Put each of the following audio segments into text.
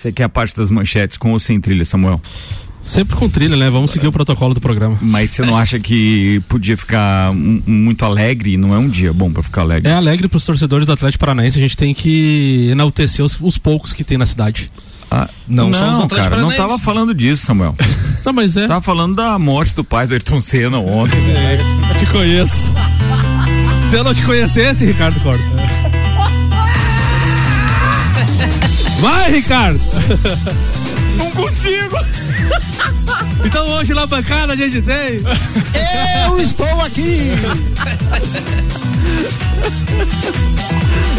Você quer a parte das manchetes com ou sem trilha, Samuel? Sempre com trilha, né? Vamos seguir o protocolo do programa. Mas você não acha que podia ficar muito alegre? Não é um dia bom para ficar alegre? É alegre para os torcedores do Atlético Paranaense. A gente tem que enaltecer os, os poucos que tem na cidade. Ah, não, não cara, não tava falando disso, Samuel. não, mas é. Tava falando da morte do pai do Ayrton Senna ontem. É, eu te conheço. Se eu não te conhecesse, Ricardo Corda. Vai, Ricardo! Não consigo! Então hoje na bancada a gente tem. Eu estou aqui!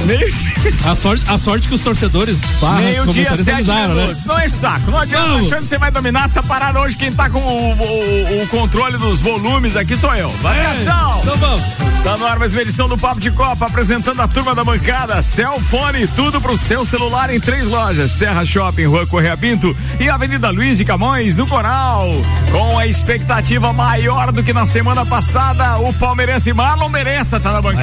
Meio... A, sorte, a sorte que os torcedores Meio dia, sete né? minutos. Né? Não é saco. Não adianta Vamos. achando que você vai dominar essa parada hoje. Quem tá com o, o, o controle dos volumes aqui sou eu. Variação! Então vamos. Tá no ar mais uma edição do Papo de Copa, apresentando a turma da bancada. Celfone, tudo pro seu celular em três lojas: Serra Shopping, Rua Correia Pinto e Avenida Luiz de Camões, no Coral. Com a expectativa maior do que na semana passada, o palmeirense Marlon Mereça tá na bancada.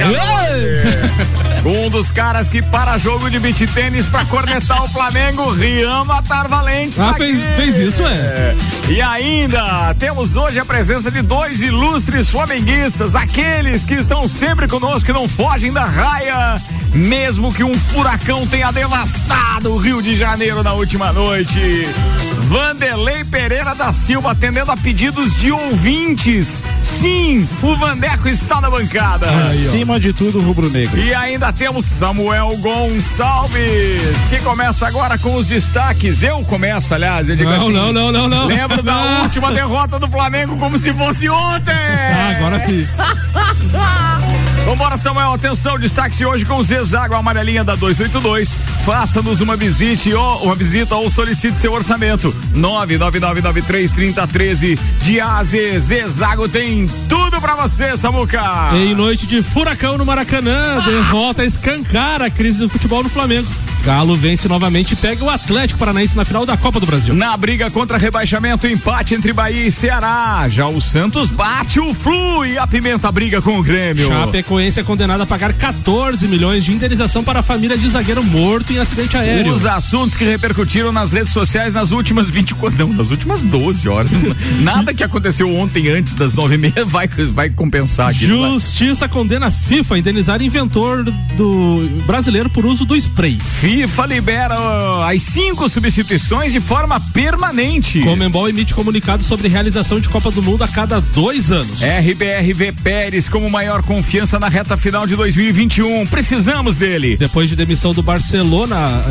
Um dos caras que para jogo de beat tênis pra cornetar o Flamengo, Rian Matar Valente. Ah, tá fez, fez, isso, é. E ainda temos hoje a presença de dois ilustres flamenguistas, aqueles que estão sempre conosco, e não fogem da raia, mesmo que um furacão tenha devastado o Rio de Janeiro na última noite. Vanderlei Pereira da Silva atendendo a pedidos de ouvintes. Sim, o Vandeco está na bancada. Acima de tudo, rubro-negro. E ainda temos Samuel Gonçalves, que começa agora com os destaques. Eu começo, aliás, eu digo não, assim. Não, não, não, não. Lembro da última derrota do Flamengo como se fosse ontem. Ah, agora sim. Vambora, Samuel. Atenção, destaque hoje com o Zezago Amarelinha da 282. Faça-nos uma visita ou uma visita ou solicite seu orçamento. 999933013 de AZ. Zezago tem tudo pra você, Samuca. Em noite de furacão no Maracanã, ah. derrota escancara a crise do futebol no Flamengo. Galo vence novamente e pega o Atlético Paranaense na final da Copa do Brasil. Na briga contra rebaixamento, empate entre Bahia e Ceará. Já o Santos bate o Flu e apimenta a briga com o Grêmio. Chapecoense é condenado a pagar 14 milhões de indenização para a família de zagueiro morto em acidente aéreo. Os assuntos que repercutiram nas redes sociais nas últimas 24, não, nas últimas 12 horas. Nada que aconteceu ontem antes das 9 e meia vai, vai compensar aqui. Justiça condena a FIFA a indenizar inventor do brasileiro por uso do spray. FIFA libera as cinco substituições de forma permanente. Comembol emite comunicado sobre realização de Copa do Mundo a cada dois anos. RBRV Pérez como maior confiança na reta final de 2021. Precisamos dele. Depois de demissão do Barcelona.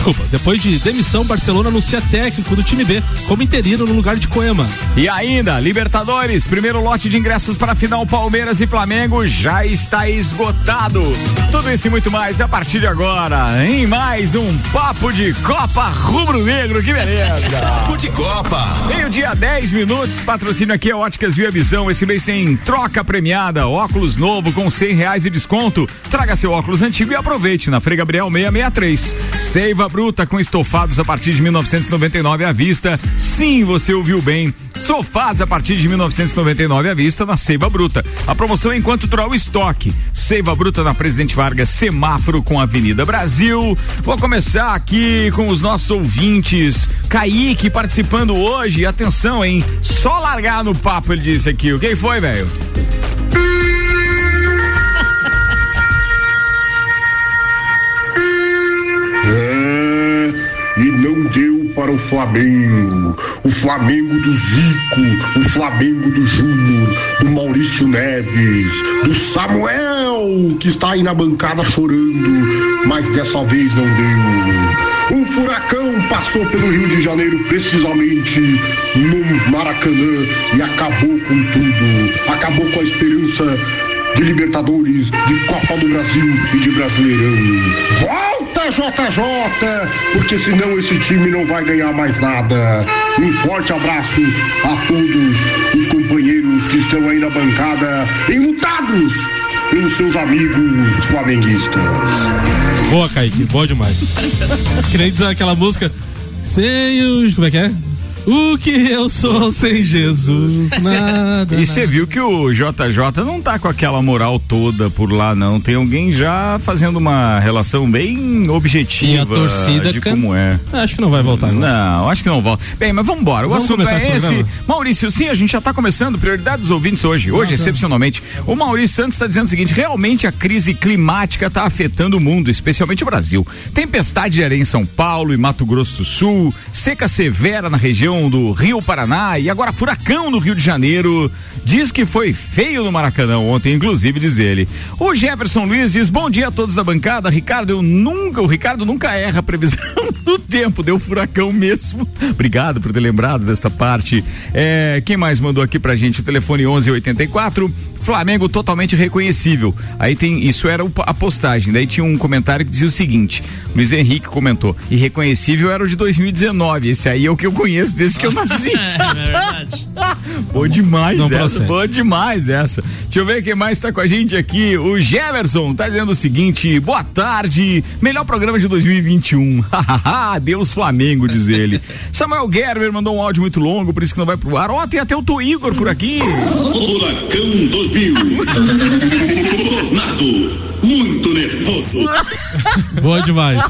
Desculpa, depois de demissão, Barcelona anuncia técnico do time B como interino no lugar de Coema. E ainda, Libertadores, primeiro lote de ingressos para a final Palmeiras e Flamengo já está esgotado. Tudo isso e muito mais a partir de agora, em mais um Papo de Copa Rubro Negro, que beleza! Papo de Copa! Meio dia 10 minutos, patrocínio aqui é Óticas Via Visão. Esse mês tem troca premiada, óculos novo com cem reais de desconto. Traga seu óculos antigo e aproveite na Frei Gabriel 663. Seiva Bruta com estofados a partir de 1999 à vista. Sim, você ouviu bem. Sofás a partir de 1999 à vista na Seiva Bruta. A promoção é enquanto durar o estoque. Seiva Bruta na Presidente Vargas, semáforo com Avenida Brasil. Vou começar aqui com os nossos ouvintes. Kaique participando hoje. Atenção, hein? Só largar no papo, ele disse aqui. O que foi, velho? Não deu para o Flamengo. O Flamengo do Zico, o Flamengo do Júnior, do Maurício Neves, do Samuel, que está aí na bancada chorando, mas dessa vez não deu. Um furacão passou pelo Rio de Janeiro, precisamente no Maracanã, e acabou com tudo. Acabou com a esperança de Libertadores, de Copa do Brasil e de Brasileirão. Volta, JJ, porque senão esse time não vai ganhar mais nada. Um forte abraço a todos os companheiros que estão aí na bancada, enlutados pelos seus amigos flamenguistas. Boa, Kaique, boa demais. que nem diz aquela música. Sem os. Como é que é? O que eu sou sem Jesus? Nada. E você viu que o JJ não tá com aquela moral toda por lá, não. Tem alguém já fazendo uma relação bem objetiva E a torcida de can- como é. Acho que não vai voltar. Não. Não, acho que não volta. Bem, mas vamos embora. O Vamos assunto começar é esse programa? Maurício, sim, a gente já tá começando. Prioridade dos ouvintes hoje. Hoje, excepcionalmente. O Maurício Santos está dizendo o seguinte: realmente a crise climática está afetando o mundo, especialmente o Brasil. Tempestade de areia em São Paulo e Mato Grosso do Sul, seca severa na região do Rio Paraná e agora furacão no Rio de Janeiro. Diz que foi feio no Maracanã ontem, inclusive, diz ele. O Jefferson Luiz diz: bom dia a todos da bancada. Ricardo, eu nunca, o Ricardo nunca erra a previsão do tempo, deu furacão mesmo. Obrigado por ter lembrado desta parte. É, quem mais mandou aqui pra gente? O telefone 1184. Flamengo totalmente reconhecível. Aí tem, isso era a postagem. Daí tinha um comentário que dizia o seguinte: Luiz Henrique comentou, irreconhecível era o de 2019. Esse aí é o que eu conheço desde que eu nasci. É verdade. Boa demais Não essa. procede. Boa demais essa. Deixa eu ver quem mais tá com a gente aqui. O Jefferson tá dizendo o seguinte: boa tarde, melhor programa de 2021. Deus Flamengo, diz ele. Samuel Gerber mandou um áudio muito longo, por isso que não vai pro ar. Ó, tem até o Tu Igor por aqui. Furacão 2000. Tornado. Muito nervoso. Boa demais.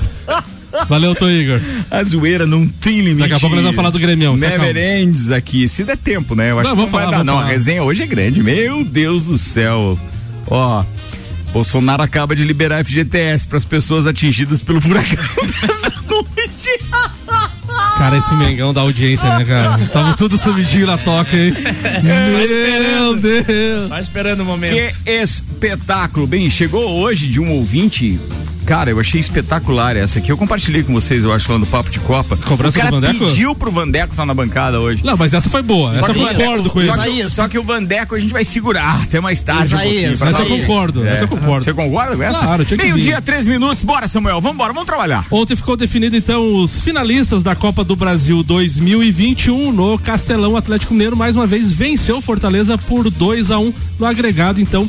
Valeu, Tô Igor. A zoeira não tem limite. Daqui a pouco nós vamos falar do Grêmio, Never acalma. ends aqui. Se der tempo, né? Eu acho Não, que não vamos vai falar, dar, não. A falar. resenha hoje é grande. Meu Deus do céu. Ó. Bolsonaro acaba de liberar FGTS para as pessoas atingidas pelo furacão desta noite. Cara, esse Mengão da audiência, né, cara? Tava tudo subidinho na toca, hein? Meu esperando. Deus. Só esperando o momento. Que espetáculo. Bem, chegou hoje de um ouvinte. Cara, eu achei espetacular essa aqui. Eu compartilhei com vocês, eu acho, falando do Papo de Copa. Cobrança o cara do Vandeco? pediu pro Vandeco estar na bancada hoje. Não, mas essa foi boa. Essa eu concordo com Só isso. Só que, só que o Vandeco a gente vai segurar até mais tarde. um Isaías, pra Essa eu concordo. Essa eu concordo. Você concorda com essa? Claro, tinha que vir. Meio-dia, três minutos. Bora, Samuel. Vamos embora, vamos trabalhar. Ontem ficou definido então os finalistas da Copa do Brasil 2021 no Castelão Atlético Mineiro mais uma vez venceu Fortaleza por 2 a 1 no agregado então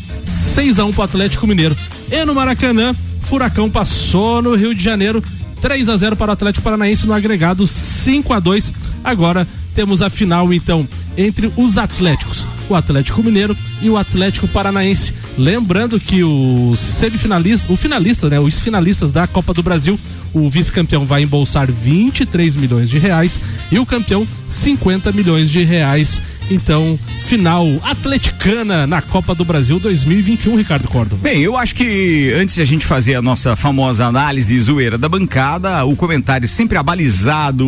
6 a 1 para o Atlético Mineiro. E no Maracanã, Furacão passou no Rio de Janeiro 3 a 0 para o Atlético Paranaense no agregado 5 a 2. Agora temos a final então entre os Atléticos, o Atlético Mineiro e o Atlético Paranaense. Lembrando que o semifinalista, o finalista, né, os finalistas da Copa do Brasil, o vice-campeão vai embolsar 23 milhões de reais e o campeão 50 milhões de reais. Então, final atleticana na Copa do Brasil 2021, Ricardo Córdova. Bem, eu acho que antes de a gente fazer a nossa famosa análise zoeira da bancada, o comentário sempre abalizado,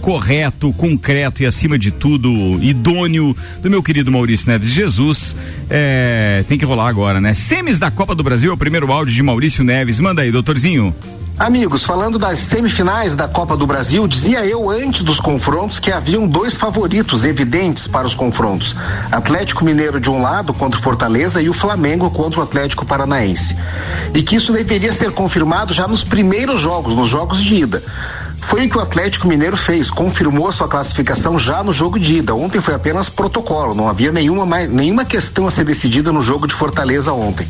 correto, concreto e acima de tudo idôneo do meu querido Maurício Neves Jesus é, tem que rolar agora, né? Semis da Copa do Brasil, é o primeiro áudio de Maurício Neves. Manda aí, doutorzinho. Amigos, falando das semifinais da Copa do Brasil, dizia eu antes dos confrontos que haviam dois favoritos evidentes para os confrontos: Atlético Mineiro de um lado contra o Fortaleza e o Flamengo contra o Atlético Paranaense. E que isso deveria ser confirmado já nos primeiros jogos, nos jogos de ida. Foi o que o Atlético Mineiro fez, confirmou sua classificação já no jogo de ida. Ontem foi apenas protocolo, não havia nenhuma, mais, nenhuma questão a ser decidida no jogo de Fortaleza ontem.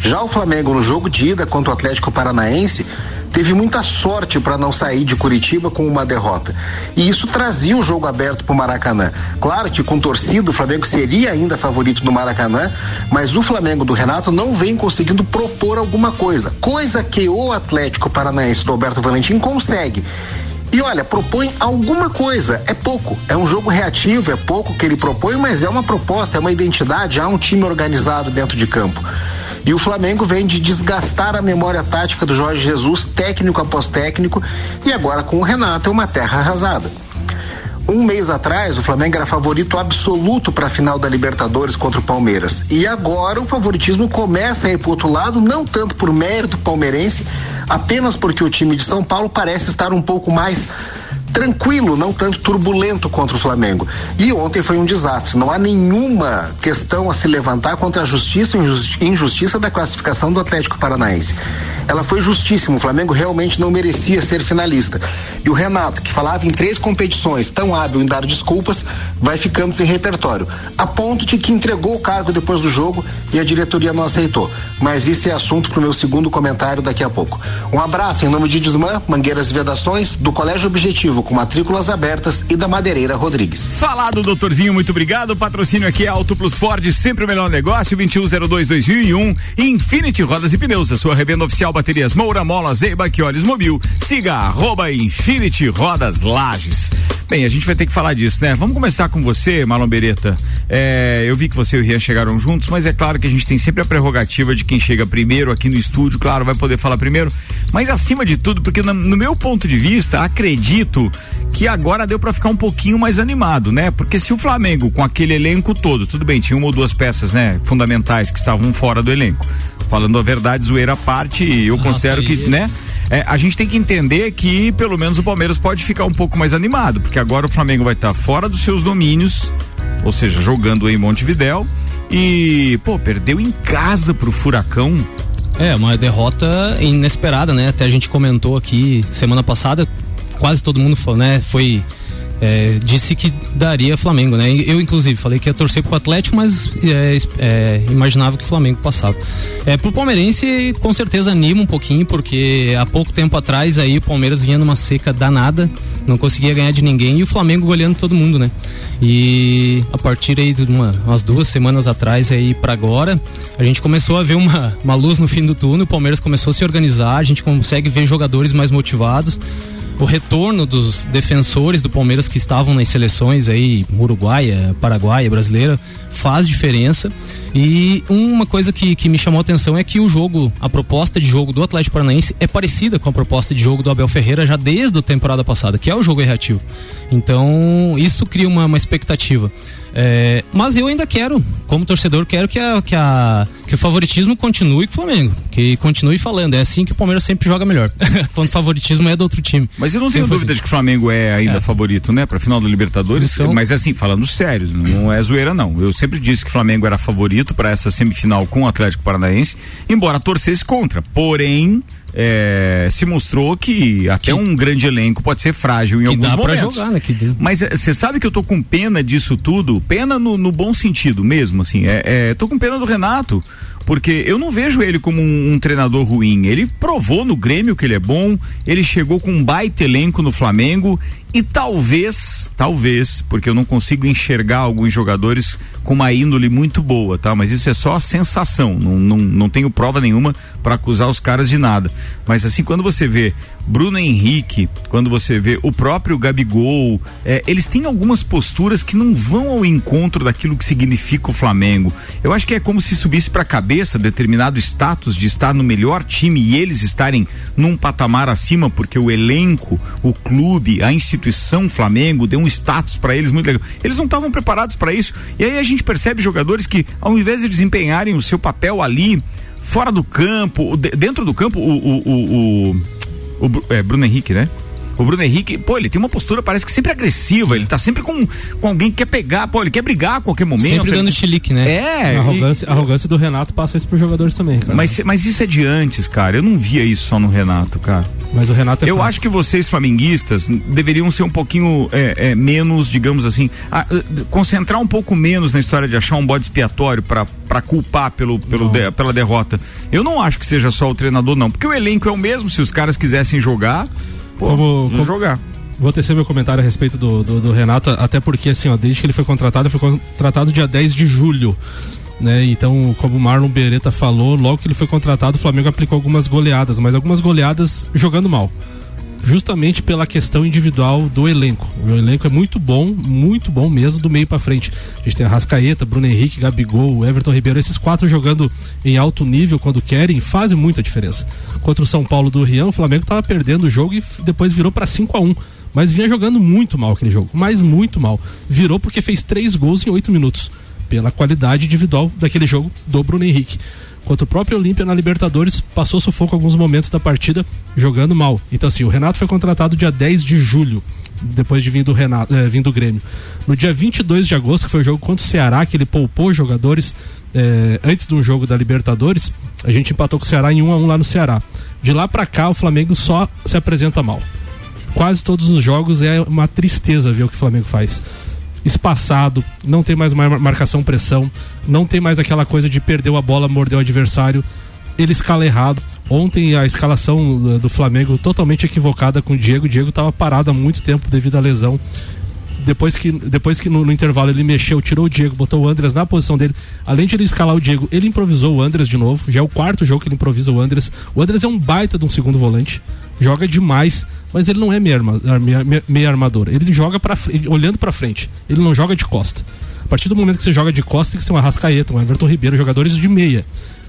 Já o Flamengo no jogo de ida contra o Atlético Paranaense teve muita sorte para não sair de Curitiba com uma derrota. E isso trazia o jogo aberto para o Maracanã. Claro que com torcida o Flamengo seria ainda favorito no Maracanã, mas o Flamengo do Renato não vem conseguindo propor alguma coisa, coisa que o Atlético Paranaense do Alberto Valentim consegue. E olha, propõe alguma coisa, é pouco. É um jogo reativo, é pouco que ele propõe, mas é uma proposta, é uma identidade, há um time organizado dentro de campo. E o Flamengo vem de desgastar a memória tática do Jorge Jesus, técnico após técnico, e agora com o Renato é uma terra arrasada. Um mês atrás, o Flamengo era favorito absoluto para a final da Libertadores contra o Palmeiras. E agora o favoritismo começa a ir para outro lado, não tanto por mérito palmeirense, apenas porque o time de São Paulo parece estar um pouco mais tranquilo, não tanto turbulento contra o Flamengo. E ontem foi um desastre. Não há nenhuma questão a se levantar contra a justiça e injustiça da classificação do Atlético Paranaense. Ela foi justíssima. O Flamengo realmente não merecia ser finalista. E o Renato, que falava em três competições, tão hábil em dar desculpas, vai ficando sem repertório. A ponto de que entregou o cargo depois do jogo e a diretoria não aceitou. Mas isso é assunto para o meu segundo comentário daqui a pouco. Um abraço em nome de Desmã, Mangueiras e Vedações, do Colégio Objetivo, com matrículas abertas, e da Madeireira Rodrigues. Falado, doutorzinho, muito obrigado. O patrocínio aqui é Auto Plus Ford, sempre o melhor negócio, 2102-2001. Infinity Rodas e Pneus, a sua revenda oficial baterias Moura, Mola, Zeiba, olhos mobil. Siga arroba Infinity Rodas Lages. Bem, a gente vai ter que falar disso, né? Vamos começar com você, Marlon Beretta. É, eu vi que você e o Rian chegaram juntos, mas é claro que a gente tem sempre a prerrogativa de quem chega primeiro aqui no estúdio, claro, vai poder falar primeiro. Mas acima de tudo, porque no, no meu ponto de vista, acredito que agora deu para ficar um pouquinho mais animado, né? Porque se o Flamengo, com aquele elenco todo, tudo bem, tinha uma ou duas peças, né, fundamentais que estavam fora do elenco. Falando a verdade, zoeira à parte, eu considero que, né? É, a gente tem que entender que pelo menos o Palmeiras pode ficar um pouco mais animado, porque agora o Flamengo vai estar fora dos seus domínios, ou seja, jogando em Montevidéu e, pô, perdeu em casa pro Furacão. É, uma derrota inesperada, né? Até a gente comentou aqui semana passada, quase todo mundo né? Foi. é, disse que daria Flamengo, né? Eu, inclusive, falei que ia torcer pro Atlético, mas é, é, imaginava que o Flamengo passava. É, pro palmeirense, com certeza anima um pouquinho, porque há pouco tempo atrás aí o Palmeiras vinha numa seca danada, não conseguia ganhar de ninguém e o Flamengo goleando todo mundo, né? E a partir aí de uma, umas duas semanas atrás aí para agora, a gente começou a ver uma, uma luz no fim do túnel, o Palmeiras começou a se organizar, a gente consegue ver jogadores mais motivados. O retorno dos defensores do Palmeiras que estavam nas seleções aí, uruguaia, paraguaia, brasileira, faz diferença. E uma coisa que, que me chamou a atenção é que o jogo, a proposta de jogo do Atlético Paranaense é parecida com a proposta de jogo do Abel Ferreira já desde a temporada passada, que é o jogo errativo. Então, isso cria uma, uma expectativa. É, mas eu ainda quero, como torcedor, quero que, a, que, a, que o favoritismo continue com o Flamengo. Que continue falando. É assim que o Palmeiras sempre joga melhor. Quando o favoritismo é do outro time. Mas eu não tenho Sempre dúvida assim. de que o Flamengo é ainda É. favorito, né? Pra final da Libertadores. Então- Mas assim, falando sério, não é zoeira, não. Eu sempre disse que o Flamengo era favorito para essa semifinal com o Atlético Paranaense, embora torcesse contra. Porém. é, se mostrou que até um grande elenco pode ser frágil em Que alguns dá pra momentos. jogar, né? Que- Mas você sabe que eu tô com pena disso tudo, pena no, no bom sentido mesmo, assim. É, é, tô com pena do Renato, porque eu não vejo ele como um, um treinador ruim. Ele provou no Grêmio que ele é bom, ele chegou com um baita elenco no Flamengo e talvez, talvez, porque eu não consigo enxergar alguns jogadores com uma índole muito boa, tá? Mas isso é só a sensação, não, não, não tenho prova nenhuma para acusar os caras de nada. Mas assim, quando você vê Bruno Henrique, quando você vê o próprio Gabigol, é, eles têm algumas posturas que não vão ao encontro daquilo que significa o Flamengo. Eu acho que é como se subisse para a cabeça determinado status de estar no melhor time e eles estarem num patamar acima, porque o elenco, o clube, a instituição Flamengo deu um status para eles muito legal. Eles não estavam preparados para isso. E aí a gente percebe jogadores que, ao invés de desempenharem o seu papel ali, fora do campo, dentro do campo, o, o, o, o- o é, Bruno Henrique, né? O Bruno Henrique, pô, ele tem uma postura, parece que sempre agressiva. Ele tá sempre com, com alguém que quer pegar, pô, ele quer brigar a qualquer momento. Sempre dando ele- chilique, né? É, A e- arrogância, a arrogância do Renato passa isso pros jogadores também, cara. mas, mas isso é de antes, cara. Eu não via isso só no Renato, cara. Mas o Renato é Eu fraco. acho que vocês, flamenguistas, deveriam ser um pouquinho é, é, menos, digamos assim, a- concentrar um pouco menos na história de achar um bode expiatório pra pra culpar pelo, pelo de- pela derrota. Eu não acho que seja só o treinador, não. Porque o elenco é o mesmo. Se os caras quisessem jogar, pô, Como- como- jogar. Vou tecer meu comentário a respeito do, do, do Renato, até porque, assim, ó, desde que ele foi contratado, ele foi contratado dia 10 de julho. Né? Então, como o Marlon Beretta falou, logo que ele foi contratado, o Flamengo aplicou algumas goleadas, mas algumas goleadas jogando mal. Justamente pela questão individual do elenco. O elenco é muito bom, muito bom mesmo, do meio pra frente. A gente tem a Rascaeta, Bruno Henrique, Gabigol, Everton Ribeiro, esses quatro jogando em alto nível quando querem, fazem muita diferença. Contra o São Paulo do Rião, o Flamengo tava perdendo o jogo e depois virou pra 5 a 1 mas vinha jogando muito mal aquele jogo, mas muito mal. Virou porque fez três gols em oito minutos. Pela qualidade individual daquele jogo do Bruno Henrique. Enquanto o próprio Olímpia na Libertadores passou sufoco alguns momentos da partida jogando mal. Então, assim, o Renato foi contratado dia 10 de julho, depois de vir do, eh, vir do Grêmio. No dia 22 de agosto, que foi o jogo contra o Ceará, que ele poupou jogadores eh, antes do jogo da Libertadores, a gente empatou com o Ceará em 1 a 1 lá no Ceará. De lá para cá, o Flamengo só se apresenta mal. Quase todos os jogos é uma tristeza ver o que o Flamengo faz espaçado, não tem mais mar- marcação pressão, não tem mais aquela coisa de perdeu a bola, mordeu o adversário. Ele escala errado. Ontem a escalação do- do Flamengo totalmente equivocada com o Diego. O Diego estava parado há muito tempo devido à lesão. Depois que, depois que no, no intervalo ele mexeu, tirou o Diego, botou o Andres na posição dele. Além de ele escalar o Diego, ele improvisou o Andres de novo. Já é o quarto jogo que ele improvisa o Andres. O Andres é um baita de um segundo volante. Joga demais, mas ele não é meio, arma, meio, meio- meio armador. Ele joga pra, olhando pra frente. Ele não joga de costa. A partir do momento que você joga de costa, tem que ser um Arrascaeta, um Everton Ribeiro, jogadores de meia.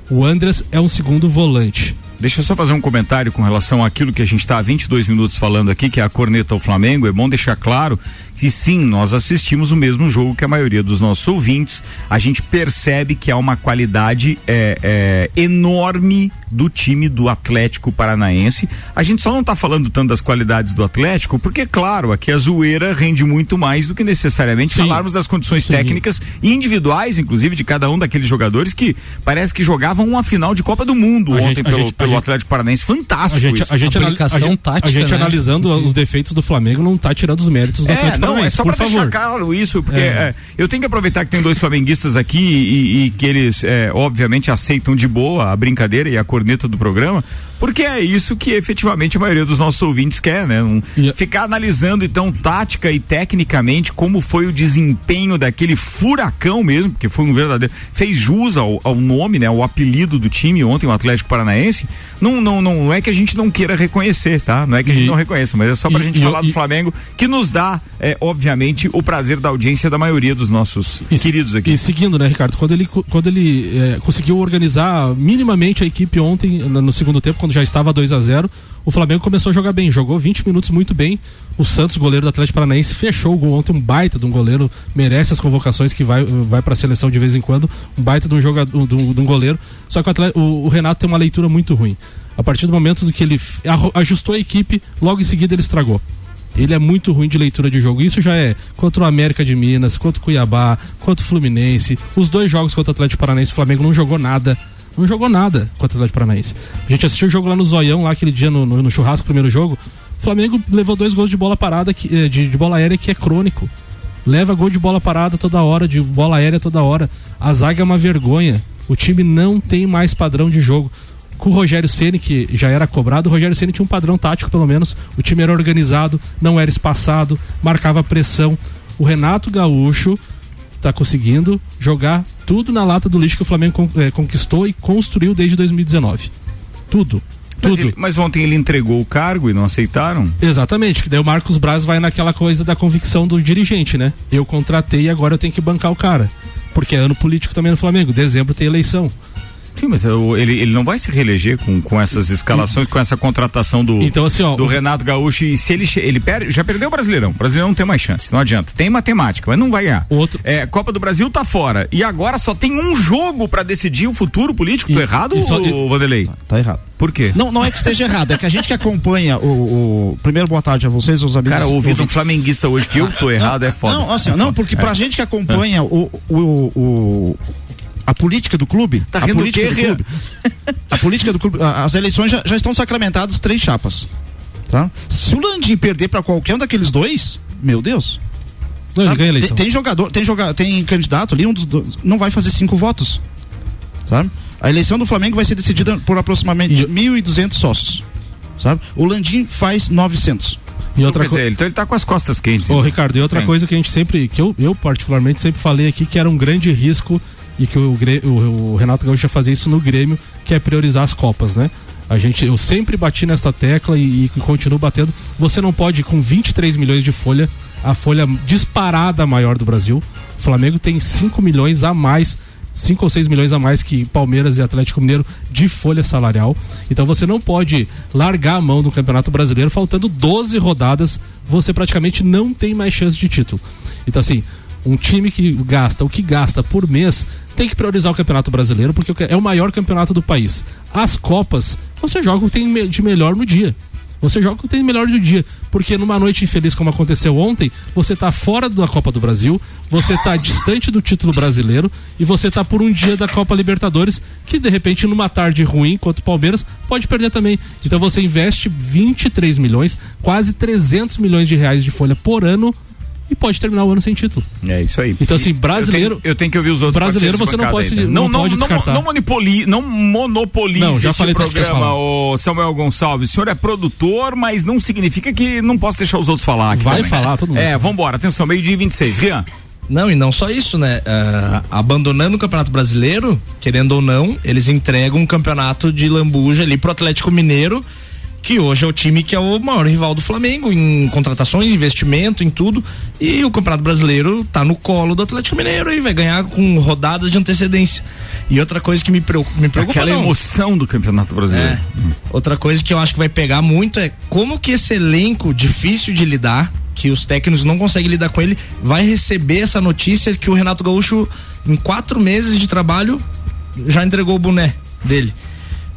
O Andres é um segundo volante. Deixa eu só fazer um comentário com relação àquilo que a gente está há 22 minutos falando aqui, que é a corneta ao Flamengo. É bom deixar claro que sim, nós assistimos o mesmo jogo que a maioria dos nossos ouvintes. A gente percebe que há uma qualidade é, é, enorme do time do Atlético Paranaense. A gente só não está falando tanto das qualidades do Atlético, porque, claro, aqui a zoeira rende muito mais do que necessariamente Sim. falarmos das condições Sim. técnicas e individuais, inclusive, de cada um daqueles jogadores que parece que jogavam uma final de Copa do Mundo A ontem gente- pelo, gente- pelo Atlético Paranaense. Fantástico A gente, isso. a gente, a gente- tática, a gente né? analisando os defeitos do Flamengo não tá tirando os méritos do É, Atlético não, é Paranaense, só favor. deixar claro isso, porque É. é, eu tenho que aproveitar que tem dois flamenguistas aqui e, e que eles, é, obviamente, aceitam de boa a brincadeira e a corneta do programa, porque é isso que efetivamente a maioria dos nossos ouvintes quer, né? Um- E- Ficar analisando, então, tática e tecnicamente como foi o desempenho daquele furacão mesmo, porque foi um verdadeiro. fez jus ao, ao nome, né? Ao apelido do time ontem, o Atlético Paranaense. Não, não, não é que a gente não queira reconhecer, tá? Não é que a gente E- não reconheça, mas é só pra e- gente e- falar do Flamengo, que nos dá, é, obviamente, o prazer da audiência da maioria dos nossos queridos aqui. E seguindo, né, Ricardo? Quando ele, quando ele é, conseguiu organizar minimamente a equipe ontem, no, no segundo tempo, quando já estava 2 a 0 o Flamengo começou a jogar bem, jogou 20 minutos muito bem. O Santos, goleiro do Atlético Paranaense, fechou o gol ontem, um baita de um goleiro, merece as convocações que vai, vai para a seleção de vez em quando, um baita de um jogador, de um, de um goleiro. Só que o, o- o Renato tem uma leitura muito ruim. A partir do momento do que ele ajustou a equipe, logo em seguida ele estragou. Ele é muito ruim de leitura de jogo. Isso já é contra o América de Minas, contra o Cuiabá, contra o Fluminense. Os dois jogos contra o Atlético Paranaense, o Flamengo não jogou nada. Não jogou nada contra o Atlético Paranaense. A gente assistiu o jogo lá no Zoião, lá aquele dia no, no, no churrasco, primeiro jogo. O Flamengo levou dois gols de bola parada, que, eh, de, de bola aérea, que é crônico. Leva gol de bola parada toda hora, de bola aérea toda hora. A zaga é uma vergonha. O time não tem mais padrão de jogo. Com o Rogério Ceni que já era cobrado, o Rogério Ceni tinha um padrão tático, pelo menos. O time era organizado, não era espaçado, marcava pressão. O Renato Gaúcho tá conseguindo jogar tudo na lata do lixo que o Flamengo eh, conquistou e construiu desde 2019. Tudo. Mas, Tudo. ele- mas ontem ele entregou o cargo e não aceitaram? Exatamente, que daí o Marcos Braz vai naquela coisa da convicção do dirigente, né? Eu contratei e agora eu tenho que bancar o cara. Porque é ano político também no Flamengo, dezembro tem eleição. Sim, mas eu- ele, ele não vai se reeleger com, com essas escalações, com essa contratação do, Então, assim, ó, do o- Renato Gaúcho. E se ele, ele perde, já perdeu o Brasileirão. O Brasileirão não tem mais chance, não adianta. Tem matemática, mas não vai ganhar. Outro- É, Copa do Brasil tá fora. E agora só tem um jogo pra decidir o futuro político. E- Tô errado, e só- ô, Vanderlei? Tá errado. Por quê? Não, não é que esteja errado, é que a gente que acompanha o. o- Primeiro, boa tarde a vocês, os amigos. Cara, ouvindo um ouvintes. flamenguista hoje que eu tô errado é foda. Não, assim, É não, foda. porque É. pra gente que acompanha o, o, o- a política do clube. Tá a rindo política o do quê, clube. A política do clube. As eleições já, já estão sacramentadas três chapas. Tá? Se o Landim perder pra qualquer um daqueles dois, meu Deus. Não, ele sabe? ganha a tem, eleição. tem jogador, tem joga, tem candidato ali, um dos dois, não vai fazer cinco votos. Sabe? A eleição do Flamengo vai ser decidida por aproximadamente E- 1.200 sócios. Sabe? O Landim faz 900. E outra dizer, então ele tá com as costas quentes. Ô, então. Ricardo, e outra coisa que a gente sempre, que eu, eu particularmente sempre falei aqui, que era um grande risco e que o, o- o Renato Gaúcho já fazia isso no Grêmio, que é priorizar as Copas, né? A gente, eu sempre bati nessa tecla e, e continuo batendo. Você não pode, com 23 milhões de folha, a folha disparada maior do Brasil. O Flamengo tem 5 milhões a mais 5 ou 6 milhões a mais que Palmeiras e Atlético Mineiro de folha salarial. Então você não pode largar a mão do Campeonato Brasileiro faltando 12 rodadas, você praticamente não tem mais chance de título. Então assim, Um time que gasta o que gasta por mês tem que priorizar o Campeonato Brasileiro, porque é o maior campeonato do país. As Copas, você joga o que tem de melhor no dia. Você joga o que tem melhor do dia. Porque numa noite infeliz como aconteceu ontem, você tá fora da Copa do Brasil, você tá distante do título brasileiro e você tá por um dia da Copa Libertadores, que de repente numa tarde ruim contra o Palmeiras pode perder também. Então você investe 23 milhões, quase 300 milhões de reais de folha por ano e pode terminar o ano sem título. É isso aí. Então, assim, brasileiro. Eu tenho, eu tenho que ouvir os outros. Brasileiro você não pode, aí, não, não, pode descartar. Não, não, monopoli, não monopolize não, já falei programa, o Samuel Gonçalves. O senhor é produtor, mas não significa que não posso deixar os outros falar aqui. Vai também. falar, todo mundo. É, vambora. Atenção, meio-dia 26. Rian. Não, e não só isso, né? Uh, abandonando o Campeonato Brasileiro, querendo ou não, eles entregam um campeonato de lambuja ali pro Atlético Mineiro que hoje é o time que é o maior rival do Flamengo em contratações, investimento, em tudo. E o Campeonato Brasileiro tá no colo do Atlético Mineiro e vai ganhar com rodadas de antecedência. E outra coisa que me preocupa, me preocupa Aquela não. emoção do Campeonato Brasileiro. É. Outra coisa que eu acho que vai pegar muito é como que esse elenco difícil de lidar, que os técnicos não conseguem lidar com ele, vai receber essa notícia que o Renato Gaúcho, em quatro meses de trabalho, já entregou o boné dele.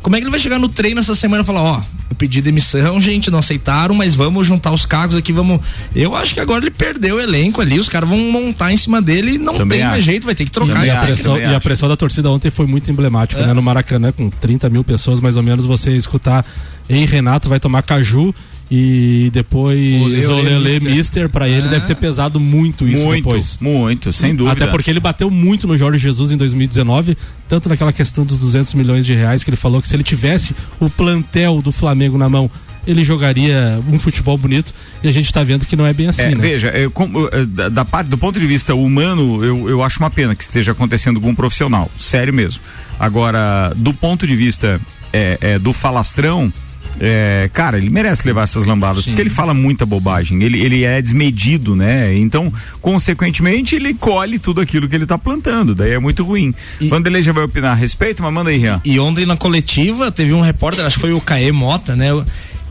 Como é que ele vai chegar no treino essa semana e falar, ó, eu pedi demissão, gente, não aceitaram, mas vamos juntar os cargos aqui, vamos. Eu acho que agora ele perdeu o elenco ali, os caras vão montar em cima dele e não Também tem mais acho. jeito, vai ter que trocar. E a, pressão, e a pressão da torcida ontem foi muito emblemática, né? No Maracanã, com 30 mil pessoas, mais ou menos, você escutar Ei Renato vai tomar caju e depois olê, Olele mister. Mister, pra ele Ah. deve ter pesado muito isso muito, depois. muito, sem dúvida. Até porque ele bateu muito no Jorge Jesus em 2019, tanto naquela questão dos 200 milhões de reais que ele falou que se ele tivesse o plantel do Flamengo na mão, ele jogaria um futebol bonito e a gente tá vendo que não é bem assim, É, né? Veja, é, como, é, da, da parte do ponto de vista humano, eu, eu acho uma pena que esteja acontecendo com um profissional, sério mesmo. Agora, do ponto de vista é, é, do falastrão, é, cara, ele merece levar essas lambadas, porque ele fala muita bobagem, ele, ele é desmedido, né? Então, consequentemente, ele colhe tudo aquilo que ele tá plantando, daí é muito ruim. E- Vanderlei já vai opinar a respeito, mas manda aí, Rian. E ontem na coletiva teve um repórter, acho que foi o Caê Mota, né?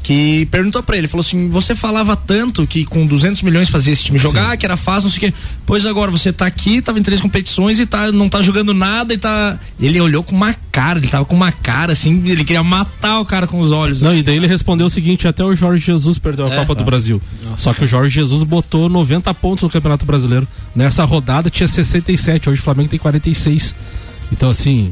Que perguntou pra ele, falou assim: você falava tanto que com 200 milhões fazia esse time jogar, que era fácil, não sei o quê. Pois agora você tá aqui, tava em três competições e tá, não tá jogando nada e tá. Ele olhou com uma cara, ele tava com uma cara assim, ele queria matar o cara com os olhos. Não, assim, e daí ele respondeu o seguinte: até o Jorge Jesus perdeu a É. Copa do Brasil. Só que o Jorge Jesus botou 90 pontos no Campeonato Brasileiro. Nessa rodada tinha 67, hoje o Flamengo tem 46. Então, assim.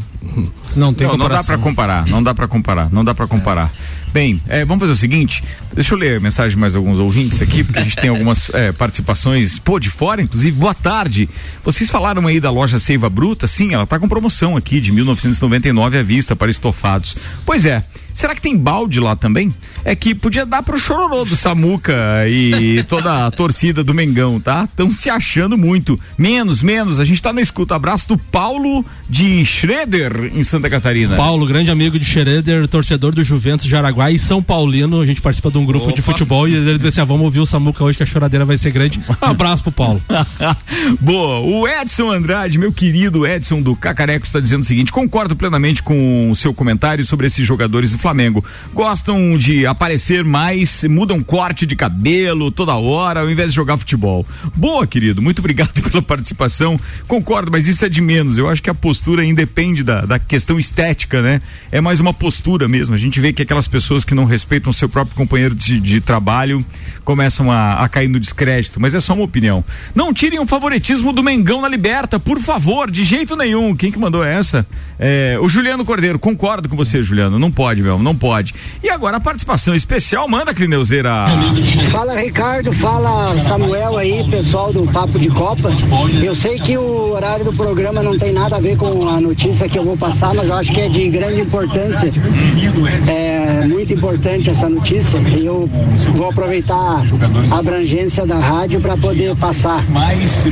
Não tem não, não dá pra comparar, não dá pra comparar, não dá pra comparar. Bem, é, vamos fazer o seguinte, deixa eu ler a mensagem de mais alguns ouvintes aqui, porque a gente tem algumas é, participações, pô, de fora, inclusive, boa tarde. Vocês falaram aí da loja Seiva Bruta, sim, ela tá com promoção aqui de 1999 à vista para estofados. Pois é, será que tem balde lá também? É que podia dar pro chororô do Samuca e toda a torcida do Mengão, tá? Estão se achando muito. Menos, menos, a gente tá na escuta. Abraço do Paulo de Schroeder, em Santa Catarina. Paulo, grande amigo de Schroeder, torcedor do Juventus de Araguá e São Paulino. A gente participa de um grupo de futebol e ele disse assim: ah, vamos ouvir o Samuca hoje que a choradeira vai ser grande. Um abraço pro Paulo. Boa, o Edson Andrade, meu querido Edson do Cacareco, está dizendo o seguinte: concordo plenamente com o seu comentário sobre esses jogadores do Flamengo. Gostam de aparecer mais, mudam corte de cabelo toda hora, ao invés de jogar futebol. Boa, querido, muito obrigado pela participação. Concordo, mas isso é de menos. Eu acho que a postura independe da, da questão estética, né? É mais uma postura mesmo. A gente vê que aquelas pessoas que não respeitam seu próprio companheiro de, de trabalho começam a, a cair no descrédito, mas é só uma opinião. Não tirem o favoritismo do Mengão na Liberta, por favor, de jeito nenhum. Quem que mandou essa? É, o Juliano Cordeiro, concordo com você, Juliano. Não pode, meu, não pode. E agora a participação especial, manda, Clineuzeira. Fala Ricardo, fala Samuel aí, pessoal do Papo de Copa. Eu sei que o horário do programa não tem nada a ver com a notícia que eu vou passar, mas eu acho que é de grande importância. É muito importante essa notícia e eu vou aproveitar a abrangência da rádio para poder passar.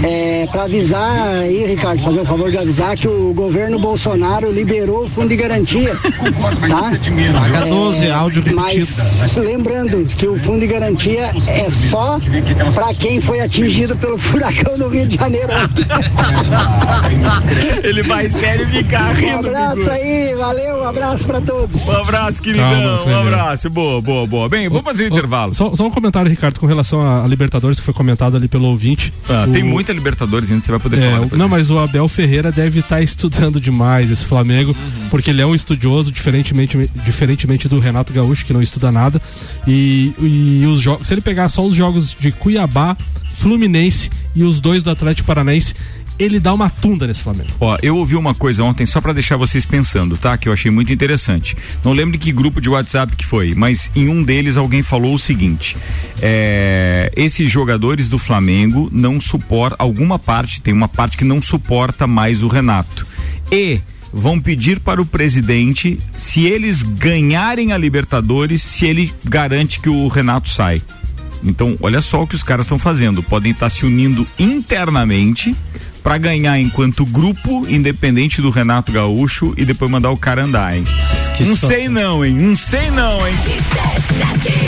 É, para avisar aí, Ricardo, fazer o favor de avisar que o governo Bolsonaro liberou o fundo de garantia, tá? H12, áudio repetido. Mas lembrando que o fundo de garantia é só para quem foi atingido pelo furacão no Rio de Janeiro. Ele vai sério ficar rindo. Um abraço aí, valeu, um abraço pra todos. Um abraço, queridão. um abraço. Boa, boa, boa. Bem, vamos fazer o intervalo. Só, só um comentário, Ricardo, com relação a, a Libertadores que foi comentado ali pelo ouvinte. Ah, O- Tem muita Libertadores ainda, você vai poder É, falar. não, mas o Abel Ferreira deve estar estudando demais esse Flamengo, Uhum. porque ele é um estudioso, diferentemente, diferentemente do Renato Gaúcho, que não estuda nada. E, e os jogos, se ele pegar só os jogos de Cuiabá, Fluminense e os dois do Atlético Paranaense, ele dá uma tunda nesse Flamengo. Ó, eu ouvi uma coisa ontem só pra deixar vocês pensando, tá? Que eu achei muito interessante. Não lembro que grupo de WhatsApp que foi, mas em um deles alguém falou o seguinte: é, esses jogadores do Flamengo não suportam alguma parte, tem uma parte que não suporta mais o Renato. E vão pedir para o presidente se eles ganharem a Libertadores, se ele garante que o Renato sai. Então, olha só o que os caras estão fazendo. Podem estar se unindo internamente para ganhar enquanto grupo, independente do Renato Gaúcho, e depois mandar o cara andar, hein? Não sei não, hein? Não sei não, hein?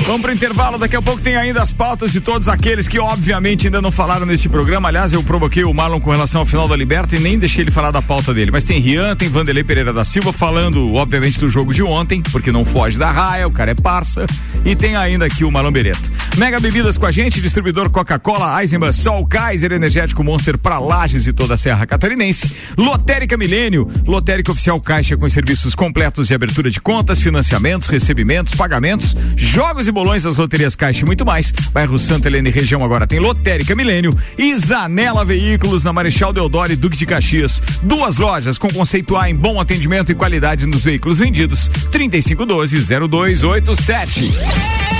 Vamos pro intervalo, daqui a pouco tem ainda as pautas de todos aqueles que obviamente ainda não falaram nesse programa. Aliás, eu provoquei o Marlon com relação ao final da Liberta e nem deixei ele falar da pauta dele. Mas tem Rian, tem Vanderlei Pereira da Silva falando, obviamente, do jogo de ontem, porque não foge da raia, o cara é parça. E tem ainda aqui o Marlon Beretta. Mega Bebidas com a gente, distribuidor Coca-Cola, Eisenbahn, Sol, Kaiser, Energético Monster para Lages e toda a Serra Catarinense. Lotérica Milênio, Lotérica Oficial Caixa com serviços completos de abertura de contas, financiamentos, recebimentos, pagamentos, jogos e bolões das loterias Caixa e muito mais. Bairro Santa Helena e região agora tem Lotérica Milênio e Zanela Veículos na Marechal Deodoro e Duque de Caxias. Duas lojas com conceito A em bom atendimento e qualidade nos veículos vendidos. 3512-0287.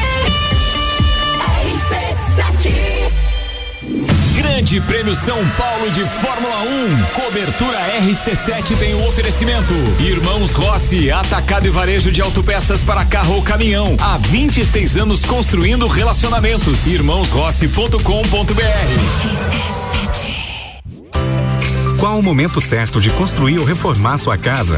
Grande Prêmio São Paulo de Fórmula 1. Cobertura RC7 tem o oferecimento. Irmãos Rossi, atacado e varejo de autopeças para carro ou caminhão. Há 26 anos construindo relacionamentos. Irmãosrossi.com.br. Qual o momento certo de construir ou reformar sua casa?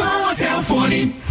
a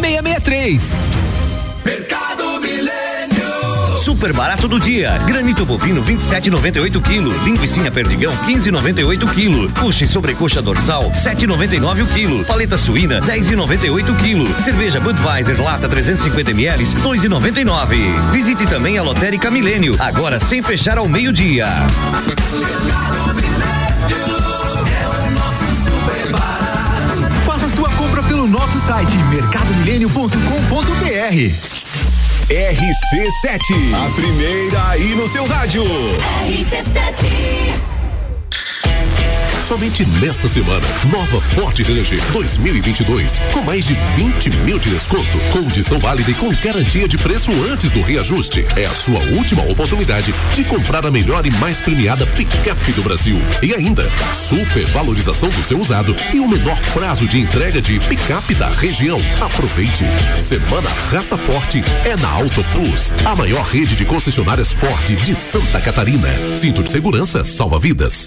663. Mercado Milênio. super barato do dia. Granito bovino 27,98 kg. Linguiça perdigão 15,98 kg. Coxa e sobrecoxa dorsal 7,99 o quilo. Paleta suína 10,98 kg. Cerveja Budweiser lata 350 ml 2,99. Visite também a Lotérica Milênio, agora sem fechar ao meio-dia. Faça site mercadomilênio.com.br. RC7, a primeira aí no seu rádio. Somente nesta semana, nova Ford Ranger 2022, com mais de 20 mil de desconto, condição válida e com garantia de preço antes do reajuste. É a sua última oportunidade de comprar a melhor e mais premiada picape do Brasil. E ainda, super valorização do seu usado e o menor prazo de entrega de picape da região. Aproveite. Semana Raça Forte é na Auto Plus, a maior rede de concessionárias Ford de Santa Catarina. Cinto de segurança salva vidas.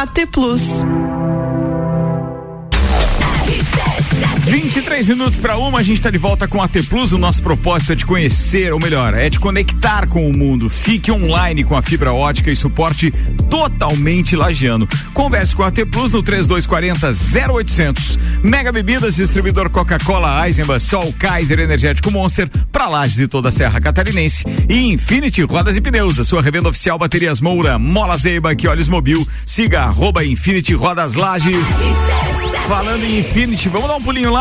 AT Plus. 23 minutos para uma, a gente está de volta com a T Plus. O nosso propósito é te conhecer, ou melhor, é te conectar com o mundo. Fique online com a fibra ótica e suporte totalmente lagiano. Converse com a T Plus no 3240 0800. Mega Bebidas, distribuidor Coca-Cola, Eisenbahn, Sol, Kaiser, Energético Monster, para Lages e toda a Serra Catarinense. E Infinity Rodas e Pneus, a sua revenda oficial Baterias Moura, Mola Zeiba, que olhos mobil. Siga arroba Infinity Rodas Lages. Falando em Infinity, vamos dar um pulinho lá.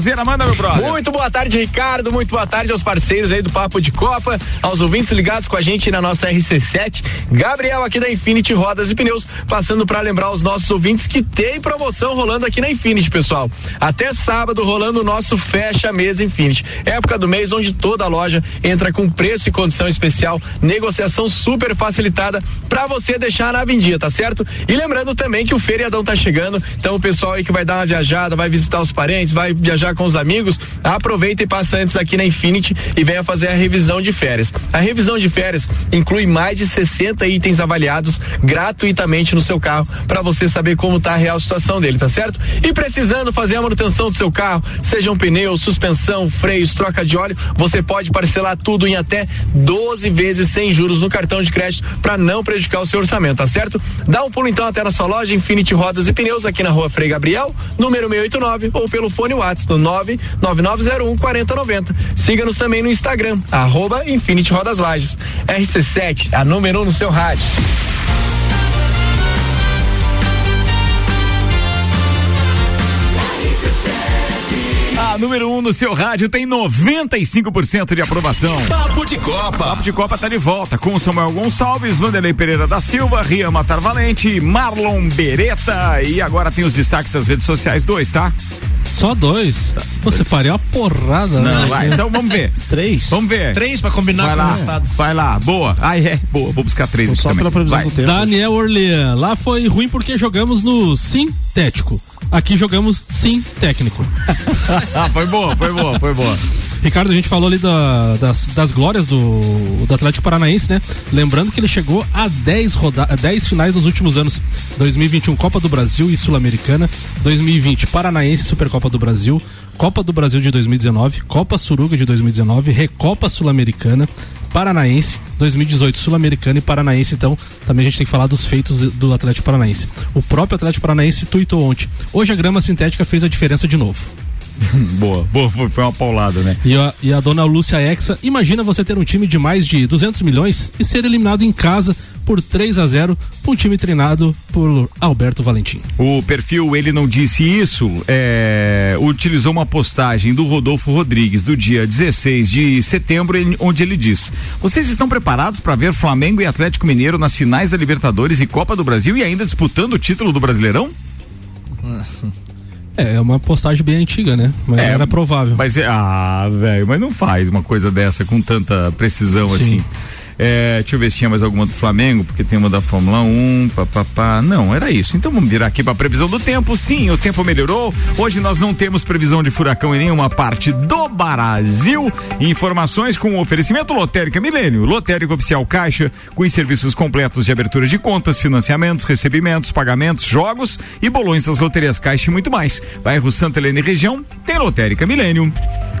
Zera, manda, meu brother. Muito boa tarde, Ricardo. Muito boa tarde aos parceiros aí do Papo de Copa, aos ouvintes ligados com a gente na nossa RC7. Gabriel aqui da Infinity Rodas e Pneus, passando para lembrar os nossos ouvintes que tem promoção rolando aqui na Infinity, pessoal. Até sábado rolando o nosso Fecha Mesa Infinity. Época do mês onde toda a loja entra com preço e condição especial, negociação super facilitada para você deixar na vendia, tá certo? E lembrando também que o feriadão tá chegando, então o pessoal aí que vai dar uma viajada, vai visitar os parentes, vai viajar com os amigos, aproveita e passa antes aqui na Infinity e venha fazer a revisão de férias. A revisão de férias inclui mais de 60 itens avaliados gratuitamente no seu carro para você saber como tá a real situação dele, tá certo? E precisando fazer a manutenção do seu carro, sejam pneus, suspensão, freios, troca de óleo, você pode parcelar tudo em até 12 vezes sem juros no cartão de crédito para não prejudicar o seu orçamento, tá certo? Dá um pulo então até na sua loja Infinity Rodas e Pneus aqui na Rua Frei Gabriel, número 689 ou pelo fone WhatsApp no 99901 4090. Siga-nos também no Instagram, arroba Infinity Rodas Lages. RC7, a número 1 um no seu rádio. A número 1 um no seu rádio tem 95% de aprovação. Papo de Copa. Papo de Copa tá de volta com Samuel Gonçalves, Vanderlei Pereira da Silva, Rian Matar Valente, Marlon Beretta e agora tem os destaques das redes sociais dois, tá? Só dois? Você faria uma porrada, Não, né? vai. Então vamos ver. Três. Vamos ver. Três pra combinar vai com lá, o. Vai lá, boa. Ai, é, boa. Vou buscar três aqui Só também. pela previsão Vai. do tempo. Daniel Orlean, lá foi ruim porque jogamos no sintético. Aqui jogamos sim técnico. ah, foi boa, foi boa, foi boa. Ricardo, a gente falou ali da- das, das glórias do, do Atlético Paranaense, né? Lembrando que ele chegou a 10, roda, a 10 finais nos últimos anos: 2021 Copa do Brasil e Sul-Americana, 2020 Paranaense Supercopa do Brasil, Copa do Brasil de 2019, Copa Suruga de 2019, Recopa Sul-Americana, Paranaense, 2018 Sul-Americana e Paranaense. Então, também a gente tem que falar dos feitos do Atlético Paranaense. O próprio Atlético Paranaense tuitou ontem. Hoje a grama sintética fez a diferença de novo. boa, boa, foi, uma paulada, né? E a, e a dona Lúcia Exa, imagina você ter um time de mais de 200 milhões e ser eliminado em casa por 3 a 0 por um time treinado por Alberto Valentim. O perfil Ele Não Disse Isso é, utilizou uma postagem do Rodolfo Rodrigues do dia 16 de setembro, ele- onde ele diz: Vocês estão preparados para ver Flamengo e Atlético Mineiro nas finais da Libertadores e Copa do Brasil e ainda disputando o título do Brasileirão? É, é uma postagem bem antiga, né? Mas É, era provável. Mas é, ah, velho, mas não faz uma coisa dessa com tanta precisão assim. É, deixa eu ver se tinha mais alguma do Flamengo, porque tem uma da Fórmula 1, papapá. Não, era isso. Então vamos virar aqui para previsão do tempo. Sim, o tempo melhorou. Hoje nós não temos previsão de furacão em nenhuma parte do Brasil. Informações com o oferecimento Lotérica Milênio, Lotérica Oficial Caixa, com os serviços completos de abertura de contas, financiamentos, recebimentos, pagamentos, jogos e bolões das loterias Caixa e muito mais. Bairro Santa Helena e região tem Lotérica Milênio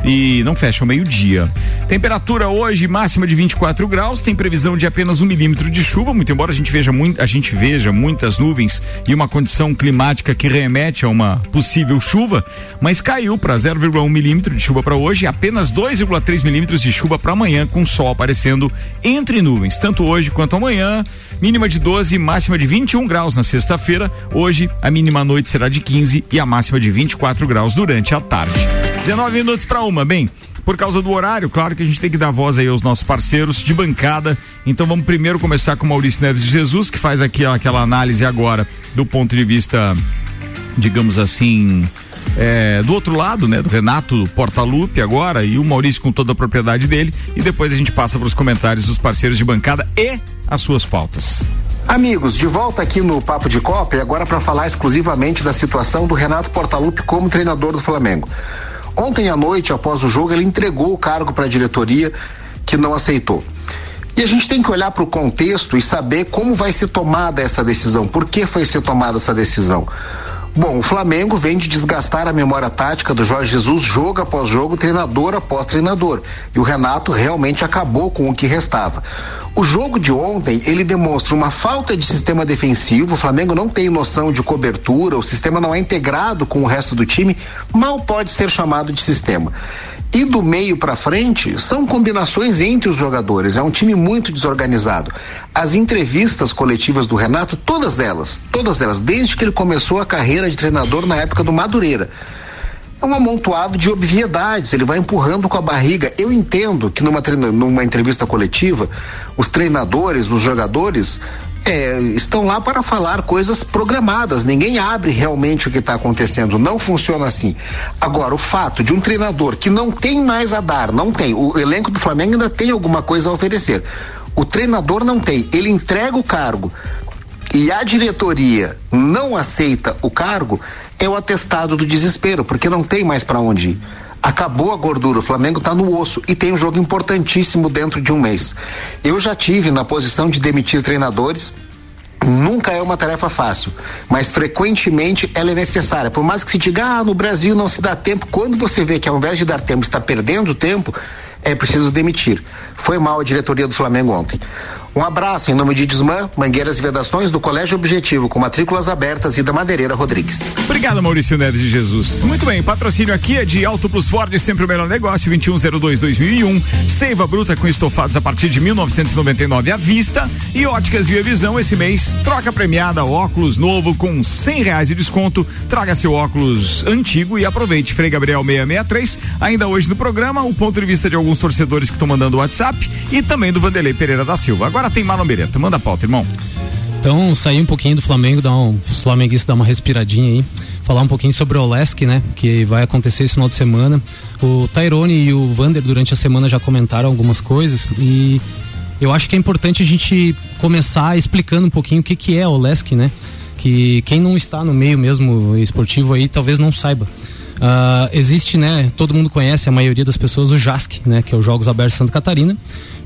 e não fecha ao meio-dia. Temperatura hoje máxima de 24 graus, tem previsão de apenas um milímetro de chuva, muito embora a gente veja muito, a gente veja muitas nuvens e uma condição climática que remete a uma possível chuva, mas caiu para 0,1 milímetro de chuva para hoje, apenas 2,3 milímetros de chuva para amanhã, com sol aparecendo entre nuvens, tanto hoje quanto amanhã. Mínima de 12, máxima de 21 graus na sexta-feira. Hoje a mínima noite será de 15 e a máxima de 24 graus durante a tarde. 19 minutos para bem. Por causa do horário, claro que a gente tem que dar voz aí aos nossos parceiros de bancada. Então vamos primeiro começar com Maurício Neves de Jesus, que faz aqui ó, aquela análise agora do ponto de vista, digamos assim, é, do outro lado, né, do Renato Portaluppi agora e o Maurício com toda a propriedade dele. E depois a gente passa para os comentários dos parceiros de bancada e as suas pautas. Amigos, de volta aqui no Papo de Copa e agora para falar exclusivamente da situação do Renato Portaluppi como treinador do Flamengo. Ontem à noite, após o jogo, ele entregou o cargo para a diretoria que não aceitou. E a gente tem que olhar para o contexto e saber como vai ser tomada essa decisão, por que foi ser tomada essa decisão. Bom, o Flamengo vem de desgastar a memória tática do Jorge Jesus jogo após jogo, treinador após treinador. E o Renato realmente acabou com o que restava. O jogo de ontem, ele demonstra uma falta de sistema defensivo, o Flamengo não tem noção de cobertura, o sistema não é integrado com o resto do time, mal pode ser chamado de sistema. E do meio para frente são combinações entre os jogadores. É um time muito desorganizado. As entrevistas coletivas do Renato, todas elas, todas elas, desde que ele começou a carreira de treinador na época do Madureira, é um amontoado de obviedades, ele vai empurrando com a barriga. Eu entendo que numa, numa entrevista coletiva, os treinadores, os jogadores, é, estão lá para falar coisas programadas. Ninguém abre realmente o que está acontecendo. Não funciona assim. Agora, o fato de um treinador que não tem mais a dar, não tem. O elenco do Flamengo ainda tem alguma coisa a oferecer. O treinador não tem. Ele entrega o cargo e a diretoria não aceita o cargo, é o atestado do desespero, porque não tem mais para onde ir. Acabou a gordura, o Flamengo está no osso e tem um jogo importantíssimo dentro de um mês. Eu já tive na posição de demitir treinadores, nunca é uma tarefa fácil, mas frequentemente ela é necessária. Por mais que se diga, ah, no Brasil não se dá tempo, quando você vê que ao invés de dar tempo está perdendo tempo, é preciso demitir. Foi mal a diretoria do Flamengo ontem. Um abraço em nome de Desmã, Mangueiras e Vedações do Colégio Objetivo, com matrículas abertas e da Madeireira Rodrigues. Obrigado, Maurício Neves de Jesus. Muito bem, patrocínio aqui é de Auto Plus Ford, sempre o melhor negócio, 2102-2001. Seiva bruta com estofados a partir de 1999 à vista. E óticas Via Visão esse mês. Troca premiada, óculos novo com 100 reais de desconto. Traga seu óculos antigo e aproveite. Frei Gabriel 663. Ainda hoje no programa, o ponto de vista de alguns torcedores que estão mandando WhatsApp e também do Vanderlei Pereira da Silva. Agora tem Marlon Beretta. Manda a pauta, irmão. Então, sair um pouquinho do Flamengo, dar um, os flamenguistas dar uma respiradinha aí, falar um pouquinho sobre o Olesk, né, que vai acontecer esse final de semana. O Tyrone e o Vander durante a semana já comentaram algumas coisas e eu acho que é importante a gente começar explicando um pouquinho o que que é o Olesk, né? Que quem não está no meio mesmo esportivo aí talvez não saiba. Uh, existe, né? Todo mundo conhece, a maioria das pessoas, o JASC, né? Que é os Jogos Abertos Santa Catarina.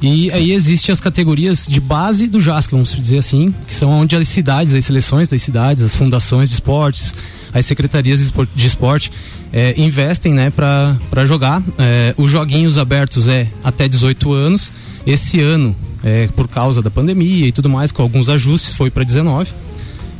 E aí existe as categorias de base do JASC, vamos dizer assim, que são onde as cidades, as seleções das cidades, as fundações de esportes, as secretarias de esporte é, investem, né? Para jogar. É, os joguinhos abertos é até 18 anos. Esse ano, é, por causa da pandemia e tudo mais, com alguns ajustes, foi para 19.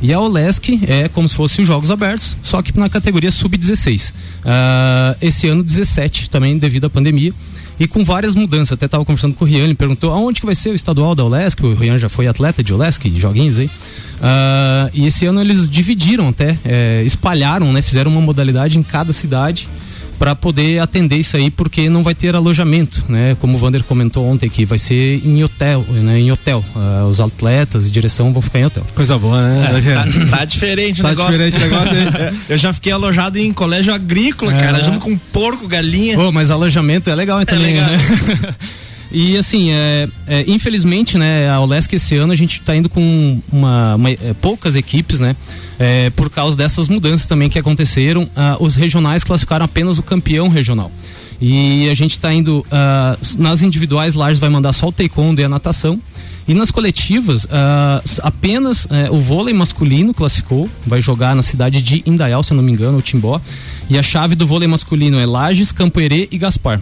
E a Olesk é como se fosse os Jogos Abertos, só que na categoria sub-16. Uh, esse ano 17, também devido à pandemia. E com várias mudanças. Até estava conversando com o Rian, ele perguntou aonde que vai ser o estadual da Olesk. O Rian já foi atleta de Olesk, de joguinhos aí. Uh, e esse ano eles dividiram até, é, espalharam, né? Fizeram uma modalidade em cada cidade. Para poder atender isso aí, porque não vai ter alojamento, né? Como o Vander comentou ontem aqui, vai ser em hotel, né? Em hotel. Ah, os atletas e direção vão ficar em hotel. Coisa boa, né? É, tá, tá diferente Tá o negócio. diferente negócio? Eu já fiquei alojado em colégio agrícola, É. cara, junto com porco, galinha. Pô, mas alojamento é legal também, legal. né? E assim, é, é, infelizmente, né, a Olesc esse ano a gente está indo com uma, uma- é, poucas equipes, né? é, por causa dessas mudanças também que aconteceram. Ah, os regionais classificaram apenas o campeão regional. E a gente está indo ah, nas individuais, Lages vai mandar só o taekwondo e a natação. E nas coletivas, ah, apenas eh, o vôlei masculino classificou, vai jogar na cidade de Indaial, se não me engano, o Timbó. E a chave do vôlei masculino é Lages, Campoerê e Gaspar.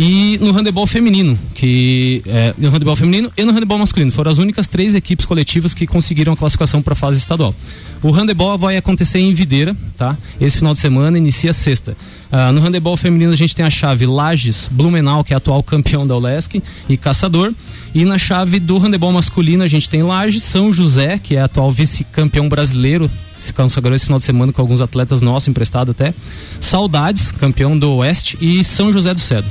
E no handebol feminino, que é, no handebol feminino e no handebol masculino, foram as únicas três equipes coletivas que conseguiram a classificação para a fase estadual. O handebol vai acontecer em Videira, tá? Esse final de semana inicia sexta. Ah, no handebol feminino a gente tem a chave Lages, Blumenau, que é atual campeão da Olesc, e Caçador. E na chave do handebol masculino a gente tem Lages, São José, que é atual vice-campeão brasileiro se consagrou esse final de semana com alguns atletas nossos emprestados até. Saudades, campeão do Oeste, e São José do Cedo.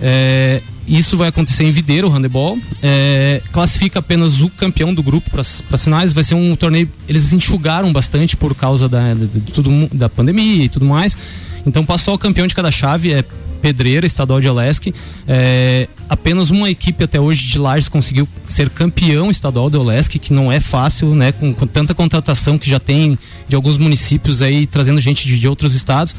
É, isso vai acontecer em Videira, o handebol. É, classifica apenas o campeão do grupo para as finais. Vai ser um torneio. Eles enxugaram bastante por causa da, de, tudo, da pandemia e tudo mais. Então passou o campeão de cada chave, é Pedreira, estadual de Olesc. É, apenas uma equipe até hoje de Lages conseguiu ser campeão estadual de Olesc, que não é fácil, né? Com, com tanta contratação que já tem de alguns municípios aí, trazendo gente de, de outros estados.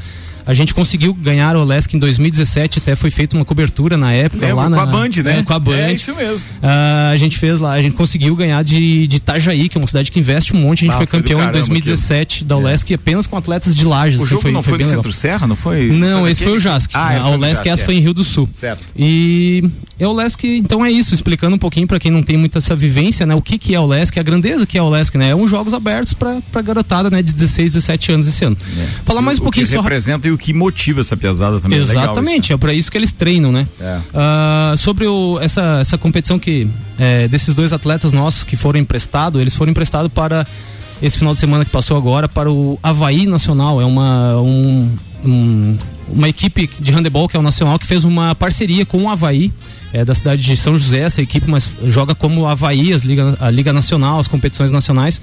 A gente conseguiu ganhar o Olesc em 2017, até foi feita uma cobertura na época Lembro, lá com na a Band, né? é, com a Band. É isso mesmo. Ah, a gente fez lá, a gente conseguiu ganhar de, de Itajaí, que é uma cidade que investe um monte. A gente Ah, foi foi campeão em caramba 2017 da Olesc apenas com atletas de Lages. O assim, jogo não foi, bem no legal. Centro-Serra, não foi? Não, Foi esse foi o? Jask. Ah, a foi Jask, essa foi em Rio do Sul. Certo. E é o Lesc, então é isso, explicando um pouquinho pra quem não tem muita essa vivência, né? O que que é o Lesc, a grandeza que é o Lesc, né? É um jogos abertos pra garotada, né? De 16, 17 anos esse ano. Falar mais um É. pouquinho que só. representa e o que motiva essa pesada também. é legal Exatamente, é para isso que eles treinam, né? É. Ah, sobre o- essa, essa competição que é, desses dois atletas nossos que foram emprestados, eles foram emprestados para esse final de semana que passou agora para o Havaí Nacional. É uma um- um- uma equipe de handebol que é o Nacional que fez uma parceria com o Havaí. É da cidade de São José, essa equipe, mas joga como Havaí, as Liga, a Liga Nacional, as competições nacionais.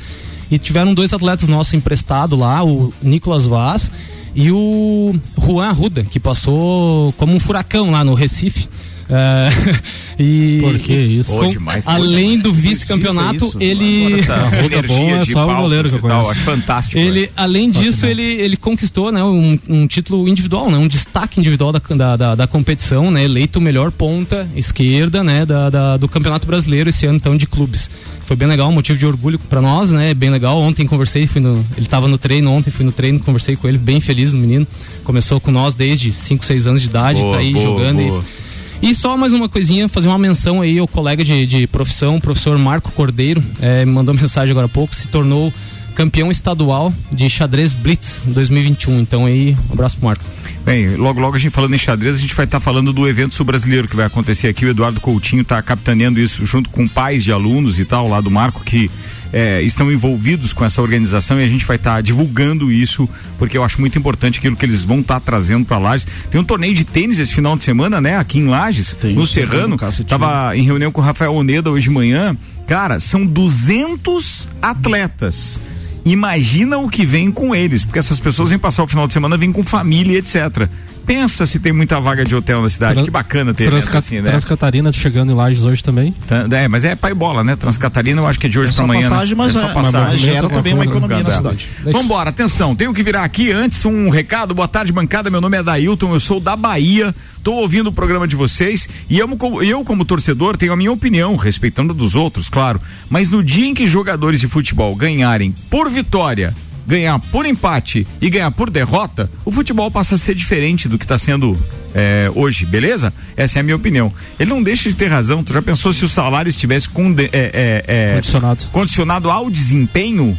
E tiveram dois atletas nossos emprestados lá, o Nicolas Vaz e o Juan Arruda, que passou como um furacão lá no Recife. É, e Por que isso? com- demais, além demais. do vice-campeonato, ele. Agora essa Arruda sinergia bom é só o goleiro que eu e tal, conheço. acho fantástico, Ele, né? além Só disso, ele, ele conquistou né, um, um título individual, né, um destaque individual da, da, da, da competição, né, eleito o melhor ponta esquerda né, da, da- do Campeonato Brasileiro esse ano, então, de clubes. Foi bem legal, um motivo de orgulho pra nós, né? Bem legal. Ontem conversei, fui no, ele tava no treino ontem, fui no treino, conversei com ele, bem feliz o menino. Começou com nós desde 5, 6 anos de idade, Boa, tá aí boa, jogando boa. e e só mais uma coisinha, fazer uma menção aí ao colega de, de profissão, o professor Marco Cordeiro, eh, me mandou mensagem agora há pouco, se tornou campeão estadual de xadrez Blitz em 2021. Então aí, um abraço pro Marco. Bem, logo logo a gente falando em xadrez, a gente vai estar falando do evento sul-brasileiro que vai acontecer aqui. O Eduardo Coutinho está capitaneando isso junto com pais de alunos e tal, lá do Marco, que é, estão envolvidos com essa organização e a gente vai estar divulgando isso, porque eu acho muito importante aquilo que eles vão estar trazendo para Lages. Tem um torneio de tênis esse final de semana, né? Aqui em Lages, no Serrano. Tava em reunião com o Rafael Oneda hoje de manhã. Cara, são 200 atletas. Imagina o que vem com eles, porque essas pessoas vêm passar o final de semana, vêm com família, etc. Pensa se tem muita vaga de hotel na cidade. Tran- que bacana ter evento Transca- assim, né? Transcatarina chegando em Lages hoje também. Tá- É, mas é pai bola, né? Transcatarina eu acho que é de hoje É pra só amanhã. passagem, né? mas é só é- passagem. mas gera também uma economia na É. cidade. Vambora, atenção, tenho que virar aqui antes um recado. Boa tarde, bancada. Meu nome é Dailton, eu sou da Bahia. Tô ouvindo o programa de vocês e eu, como- eu, como torcedor, tenho a minha opinião, respeitando a dos outros, claro. Mas no dia em que jogadores de futebol ganharem por vitória, ganhar por empate e ganhar por derrota, o futebol passa a ser diferente do que está sendo é, hoje, beleza? Essa é a minha opinião. Ele não deixa de ter razão. Tu já pensou se o salário estivesse conde- é, é, é, Condicionado. condicionado ao desempenho?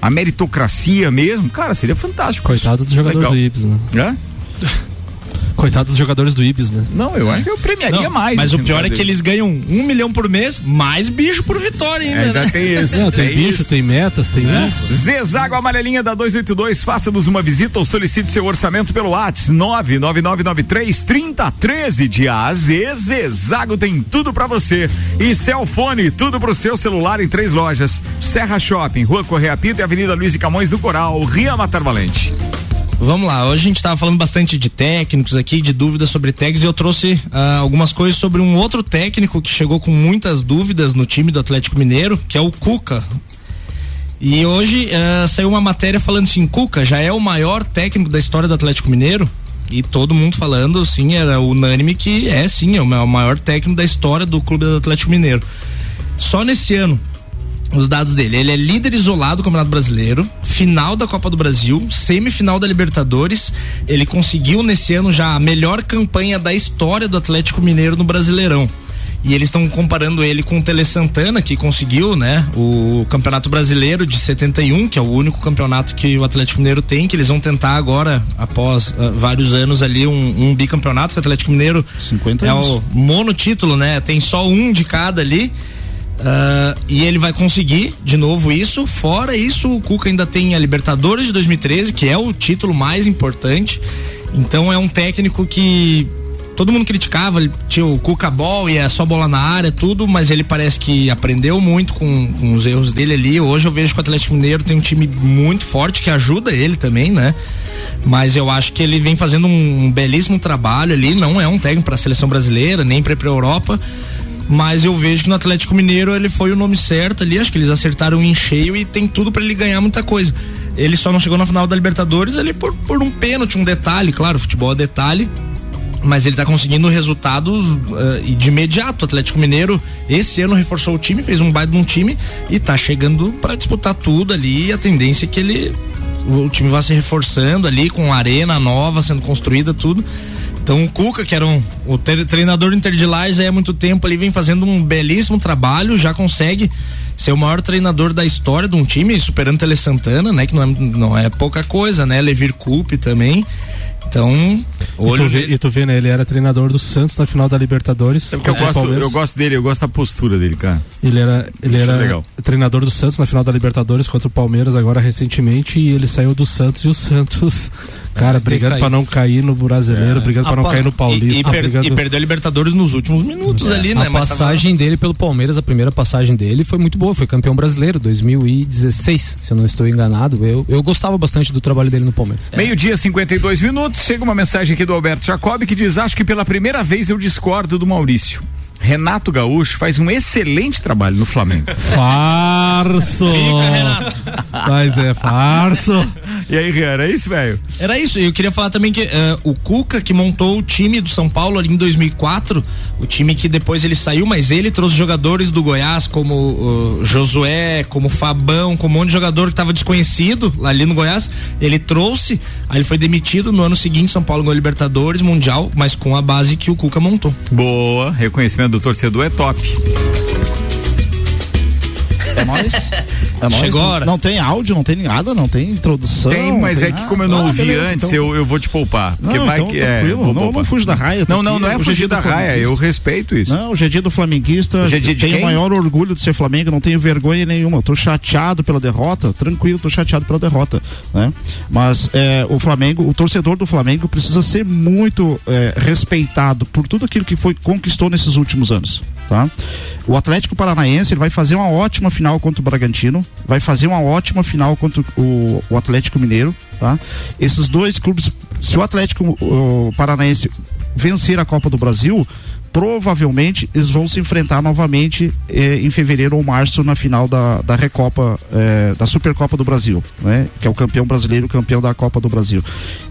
A meritocracia mesmo? Cara, seria fantástico. Coitado do jogador Legal. do Ibs, né? Hã? Coitado dos jogadores do Ibis, né? Não, eu acho que eu premiaria Não, mais. Mas o assim, pior é que eles ganham um milhão por mês, mais bicho por vitória ainda, É, ainda né? tem isso. Não, tem É bicho, isso. tem metas, tem É. isso. Zezago Amarelinha da 282, faça-nos uma visita ou solicite seu orçamento pelo WhatsApp 99993 3013 de A a Z. Zezago tem tudo pra você. E Celfone, tudo pro seu celular em três lojas: Serra Shopping, Rua Correia Pinto e Avenida Luiz e Camões do Coral, Ria Matar Valente. Vamos lá, hoje a gente tava falando bastante de técnicos aqui, de dúvidas sobre técnicos, e eu trouxe ah, algumas coisas sobre um outro técnico que chegou com muitas dúvidas no time do Atlético Mineiro, que é o Cuca. E hoje ah, saiu uma matéria falando assim, Cuca já é o maior técnico da história do Atlético Mineiro. E todo mundo falando, sim, era unânime que é sim, é o maior técnico da história do clube do Atlético Mineiro. Só nesse ano, os dados dele. Ele é líder isolado do Campeonato Brasileiro, final da Copa do Brasil, semifinal da Libertadores. Ele conseguiu nesse ano já a melhor campanha da história do Atlético Mineiro no Brasileirão. E eles estão comparando ele com o Tele Santana, que conseguiu, né, o Campeonato Brasileiro de 71, que é o único campeonato que o Atlético Mineiro tem, que eles vão tentar agora, após ah, vários anos ali, um, um bicampeonato, que o Atlético Mineiro 50 é anos. o monotítulo, né? Tem só um de cada ali. Ah, e ele vai conseguir de novo isso. Fora isso, o Cuca ainda tem a Libertadores de 2013, que é o título mais importante. Então é um técnico que todo mundo criticava, tinha o Cuca Ball e é só bola na área, tudo, mas ele parece que aprendeu muito com, com os erros dele ali. Hoje eu vejo que o Atlético Mineiro tem um time muito forte que ajuda ele também, né? Mas eu acho que ele vem fazendo um, um belíssimo trabalho ali. Não é um técnico para a seleção brasileira, nem para para Europa. Mas eu vejo que no Atlético Mineiro ele foi o nome certo ali. Acho que eles acertaram em cheio e tem tudo para ele ganhar muita coisa. Ele só não chegou na final da Libertadores ali por, por um pênalti, um detalhe. Claro, futebol é detalhe. Mas ele tá conseguindo resultados e de imediato. O Atlético Mineiro esse ano reforçou o time, fez um baita de um time e tá chegando para disputar tudo ali. E a tendência é que ele o, o time vai se reforçando ali com arena nova sendo construída, tudo. Então o Cuca, que era um, o tre- treinador do Inter de Lages há muito tempo, ele vem fazendo um belíssimo trabalho, já consegue ser o maior treinador da história de um time, superando o Tele Santana, né? Que não é, não é pouca coisa, né? Levir Coupe também. Então, E tu, olho vê, e tu vê, né? Ele era treinador do Santos na final da Libertadores. É porque eu gosto, eu gosto dele, eu gosto da postura dele, cara. Ele era, ele Isso é era legal. treinador do Santos na final da Libertadores contra o Palmeiras agora recentemente e ele saiu do Santos e o Santos, cara, brigando pra não cair no brasileiro, brigando pra não pa- cair no Paulista. e, e per- brigando- e perdeu a Libertadores nos últimos minutos ali, né? A Mas tava- passagem dele pelo Palmeiras, a primeira passagem dele foi muito boa, foi campeão brasileiro 2016, se eu não estou enganado. Eu, eu gostava bastante do trabalho dele no Palmeiras. Meio-dia, 52 minutos. Chega uma mensagem aqui do Alberto Jacob que diz: Acho que pela primeira vez eu discordo do Maurício. Renato Gaúcho faz um excelente trabalho no Flamengo. Farso! Mas é farso. E aí, Rian, é isso, velho? Era isso, eu queria falar também que eh, o Cuca, que montou o time do São Paulo ali em 2004, o time que depois ele saiu, mas ele trouxe jogadores do Goiás, como o Josué, como Fabão, como um monte de jogador que estava desconhecido lá ali no Goiás. Ele trouxe, aí ele foi demitido no ano seguinte, São Paulo ganhou Libertadores, Mundial, mas com a base que o Cuca montou. Boa, reconhecimento do torcedor é top. É nóis. É nóis. Chegou Não- hora. Não tem áudio, não tem nada, não tem introdução. Tem, mas tem é que como eu não Ah, ouvi beleza, antes, então. eu, eu vou te poupar. Não, vai então, que é. tranquilo, vou não- poupar. não fujo da raia, Não, não, aqui, não é fugir da raia, eu respeito isso. Não, hoje é dia do flamenguista. Hoje é dia de tenho o maior orgulho de ser Flamengo, não tenho vergonha nenhuma. Eu tô chateado pela derrota, tranquilo, tô chateado pela derrota, né? Mas é, o Flamengo, o torcedor do Flamengo precisa ser muito é, respeitado por tudo aquilo que foi conquistou nesses últimos anos, tá? O Atlético Paranaense ele vai fazer uma ótima final contra o Bragantino, vai fazer uma ótima final contra o, o Atlético Mineiro, tá? Esses dois clubes, se o Atlético o Paranaense vencer a Copa do Brasil, provavelmente eles vão se enfrentar novamente eh, em fevereiro ou março na final da, da Recopa, eh, da Supercopa do Brasil, né? Que é o campeão brasileiro, campeão da Copa do Brasil.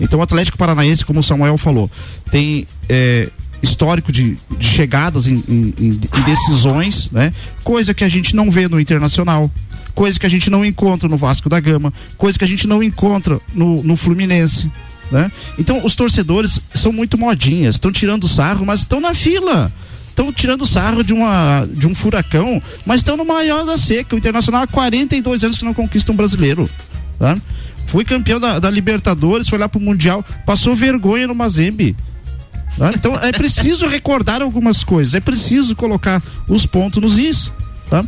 Então o Atlético Paranaense, como o Samuel falou, tem eh, histórico de, de chegadas em, em- em- decisões, né? Coisa que a gente não vê no Internacional. Coisa que a gente não encontra no Vasco da Gama, coisa que a gente não encontra no, no Fluminense, né? Então os torcedores são muito modinhas, estão tirando sarro, mas estão na fila. Estão tirando sarro de, uma, de um furacão, mas estão no maior da seca. O Internacional há 42 anos que não conquista um brasileiro. Tá? Foi campeão da, da Libertadores, foi lá pro Mundial, passou vergonha no Mazembe. Tá? Então é preciso recordar algumas coisas, é preciso colocar os pontos nos is. Tá?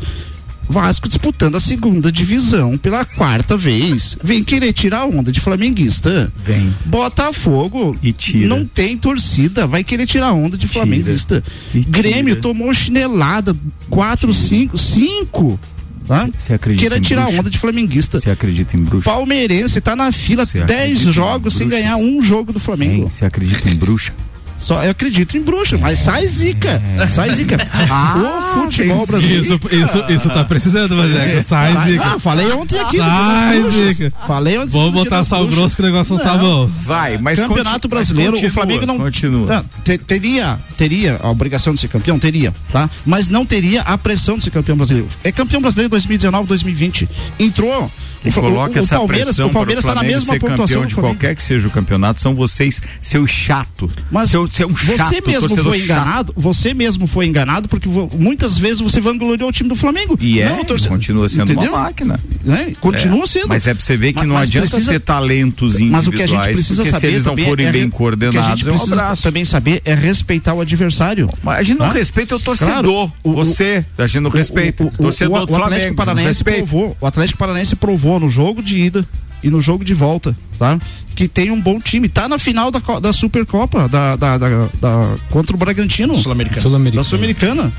Vasco disputando a segunda divisão pela quarta vez. Vem querer tirar a onda de flamenguista. Vem. Botafogo e tira. não tem torcida, vai querer tirar a onda de flamenguista. E Grêmio tira. tomou chinelada, quatro, cinco, cinco. Tá? Você acredita Queira em tirar a bruxa? onda de flamenguista. Você acredita em bruxa? Palmeirense tá na fila Você 10 acredita em jogos sem ganhar um jogo do Flamengo. Você acredita em bruxa? Só eu acredito em bruxa, mas sai zica. Sai zica. Ah, o futebol brasileiro. Isso, isso, isso tá precisando, Maneco. Sai, Sai- Zica. Ah, falei ontem aqui. Sai. Zica. Falei ontem. Vamos botar sal bruxas. grosso que o negócio não, tá bom. Vai, mas Campeonato Brasileiro, mas o Flamengo não Continua. Não, te- teria, teria a obrigação de ser campeão, teria, tá? Mas não teria a pressão de ser campeão brasileiro. É campeão brasileiro 2019, 2020. Entrou. E o, coloca o, o essa Palmeiras, pressão o Palmeiras para está o na mesma ser pontuação campeão de qualquer que seja o campeonato, são vocês, seu chato. Mas seu, seu um chato, você mesmo torcedor foi chato. enganado, você mesmo foi enganado porque muitas vezes você vangloriou o time do Flamengo. E é, Não, o torce- continua sendo Entendeu? uma máquina. Né? Continua É, sendo. Mas é pra você ver que Mas- não mas adianta precisa- ter talentos individuais, Mas o que a gente precisa porque saber se eles não também forem é, bem o que a coordenados, gente é precisa também saber é respeitar o adversário. Mas a gente não Hã? respeita o torcedor. Claro, o- você, a gente não respeita. O, torcedor o, do o Flamengo. Atlético não Paranaense provou, o Atlético Paranaense provou no jogo de ida e no jogo de volta, tá? Que tem um bom time, tá na final da, da Supercopa, da, da, da, da- contra o Bragantino. Sul-Americana. Sul-Americana. Da Sul-Americana.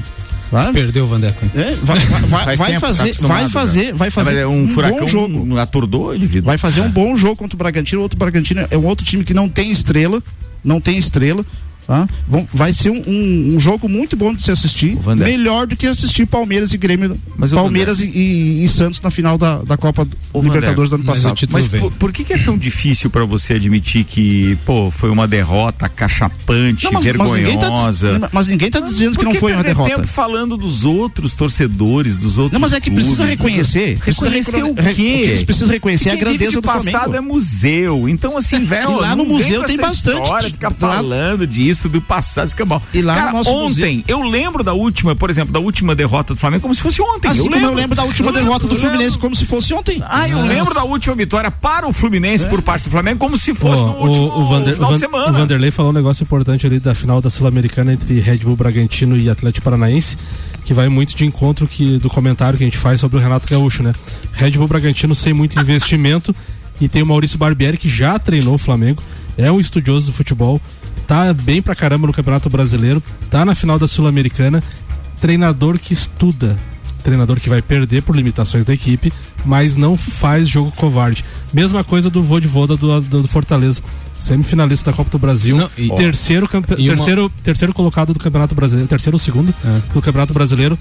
Perdeu o Vandeco. É, vai, vai- vai- Faz vai tempo, tá fazer, vai fazer, vai fazer Mas é um, furacão bom jogo. aturdou ele, vida. Vai fazer um bom jogo contra o Bragantino. Outro Bragantino é um outro time que não tem estrela, não tem estrela. Tá? Vão- vai ser um, um- um jogo muito bom de se assistir, melhor do que assistir Palmeiras e Grêmio, Mas, Palmeiras e, e- e Santos na final da, da Copa Ô, Libertadores do Vandé, ano passado. Mas por, por que, que é tão difícil pra você admitir que, pô, foi uma derrota cachapante, Não, mas- mas ninguém tá- vergonhosa? mas ninguém tá dizendo que não foi uma perder derrota. tempo falando dos outros torcedores, dos outros Não, mas é que clubes, precisa reconhecer, precisa Reconhecer o quê? o que eles precisam reconhecer é a grandeza de do passado Flamengo. é museu. Então, assim, velho, E lá no museu tem bastante. História, ficar falando disso, do passado, escambau. E lá no Cara, nosso ontem, eu lembro da última, por exemplo, da última derrota do Flamengo como se fosse ontem. Assim eu lembro. eu lembro da última Eu derrota do lembro, eu Fluminense lembro. como se fosse ontem. Ah, eu lembro da última vitória para o Fluminense por parte do Flamengo como se fosse Ó, no último o, o, Vander- final o de Van- semana. o Vanderlei falou um negócio importante ali da final da Sul-Americana entre Red Bull Bragantino e Atlético Paranaense, que vai muito de encontro que, do comentário que a gente faz sobre o Renato Gaúcho, né? Red Bull Bragantino sem muito investimento e tem o Maurício Barbieri que já treinou o Flamengo, é um estudioso do futebol, tá bem pra caramba no Campeonato Brasileiro, tá na final da Sul-Americana, treinador que estuda, treinador que vai perder por limitações da equipe, mas não faz jogo covarde. Mesma coisa do Vodivoda do, do, do Fortaleza. Semifinalista da Copa do Brasil, Não, e- terceiro, campe- e uma- terceiro, terceiro colocado do Campeonato Brasileiro, terceiro ou segundo do Campeonato Brasileiro,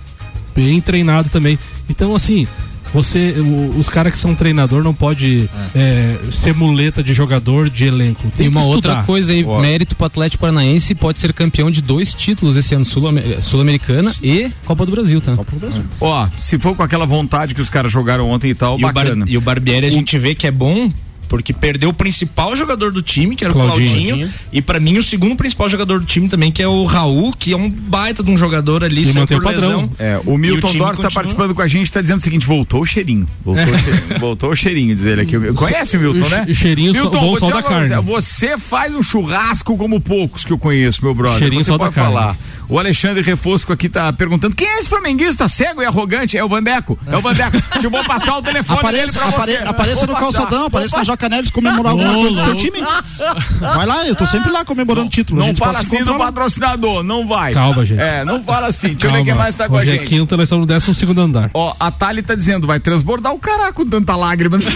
bem treinado também. Então, assim, você, o- os caras que são treinador não pode é, ser muleta de jogador, de elenco. Tem E uma outra coisa aí, Ó. mérito pro Atlético Paranaense pode ser campeão de dois títulos esse ano, Sul-Amer- Sul-Americana e Copa do Brasil, tá? Copa do Brasil. Ó, se for com aquela vontade que os caras jogaram ontem e tal, E o, Bar- bacana. e o Barbieri a gente vê que é bom porque perdeu o principal jogador do time, que era o Claudinho. Claudinho, e pra mim o segundo principal jogador do time também, que é o Raul, que é um baita de um jogador ali, por o padrão. É, o Milton Dors está participando com a gente, está dizendo o seguinte: voltou o cheirinho. Voltou, o cheirinho, voltou o cheirinho, diz ele aqui. Conhece o Milton, o né? che- cheirinho só- Milton, bom te da falar carne. Você faz um churrasco como poucos que eu conheço, meu brother. Cheirinho Você só da pode carne. O Alexandre Refosco aqui tá perguntando: quem é esse flamenguista cego e arrogante? É o Vandeco. É o Vandeco. Te vou passar o telefone dele Apareça, pra apare- você. apareça Vou no passar. calçadão, apareça na Joca Neves comemorar alguma Ô, coisa do teu time. Vai lá, eu tô sempre lá comemorando título. a Não gente fala assim do patrocinador, não vai. Calma, gente. É, não fala assim. Deixa eu ver Calma. quem mais tá com Hoje a é gente. quinta, nós estamos no décimo segundo andar. Ó, a Thali tá dizendo, vai transbordar o caraca com tanta lágrima.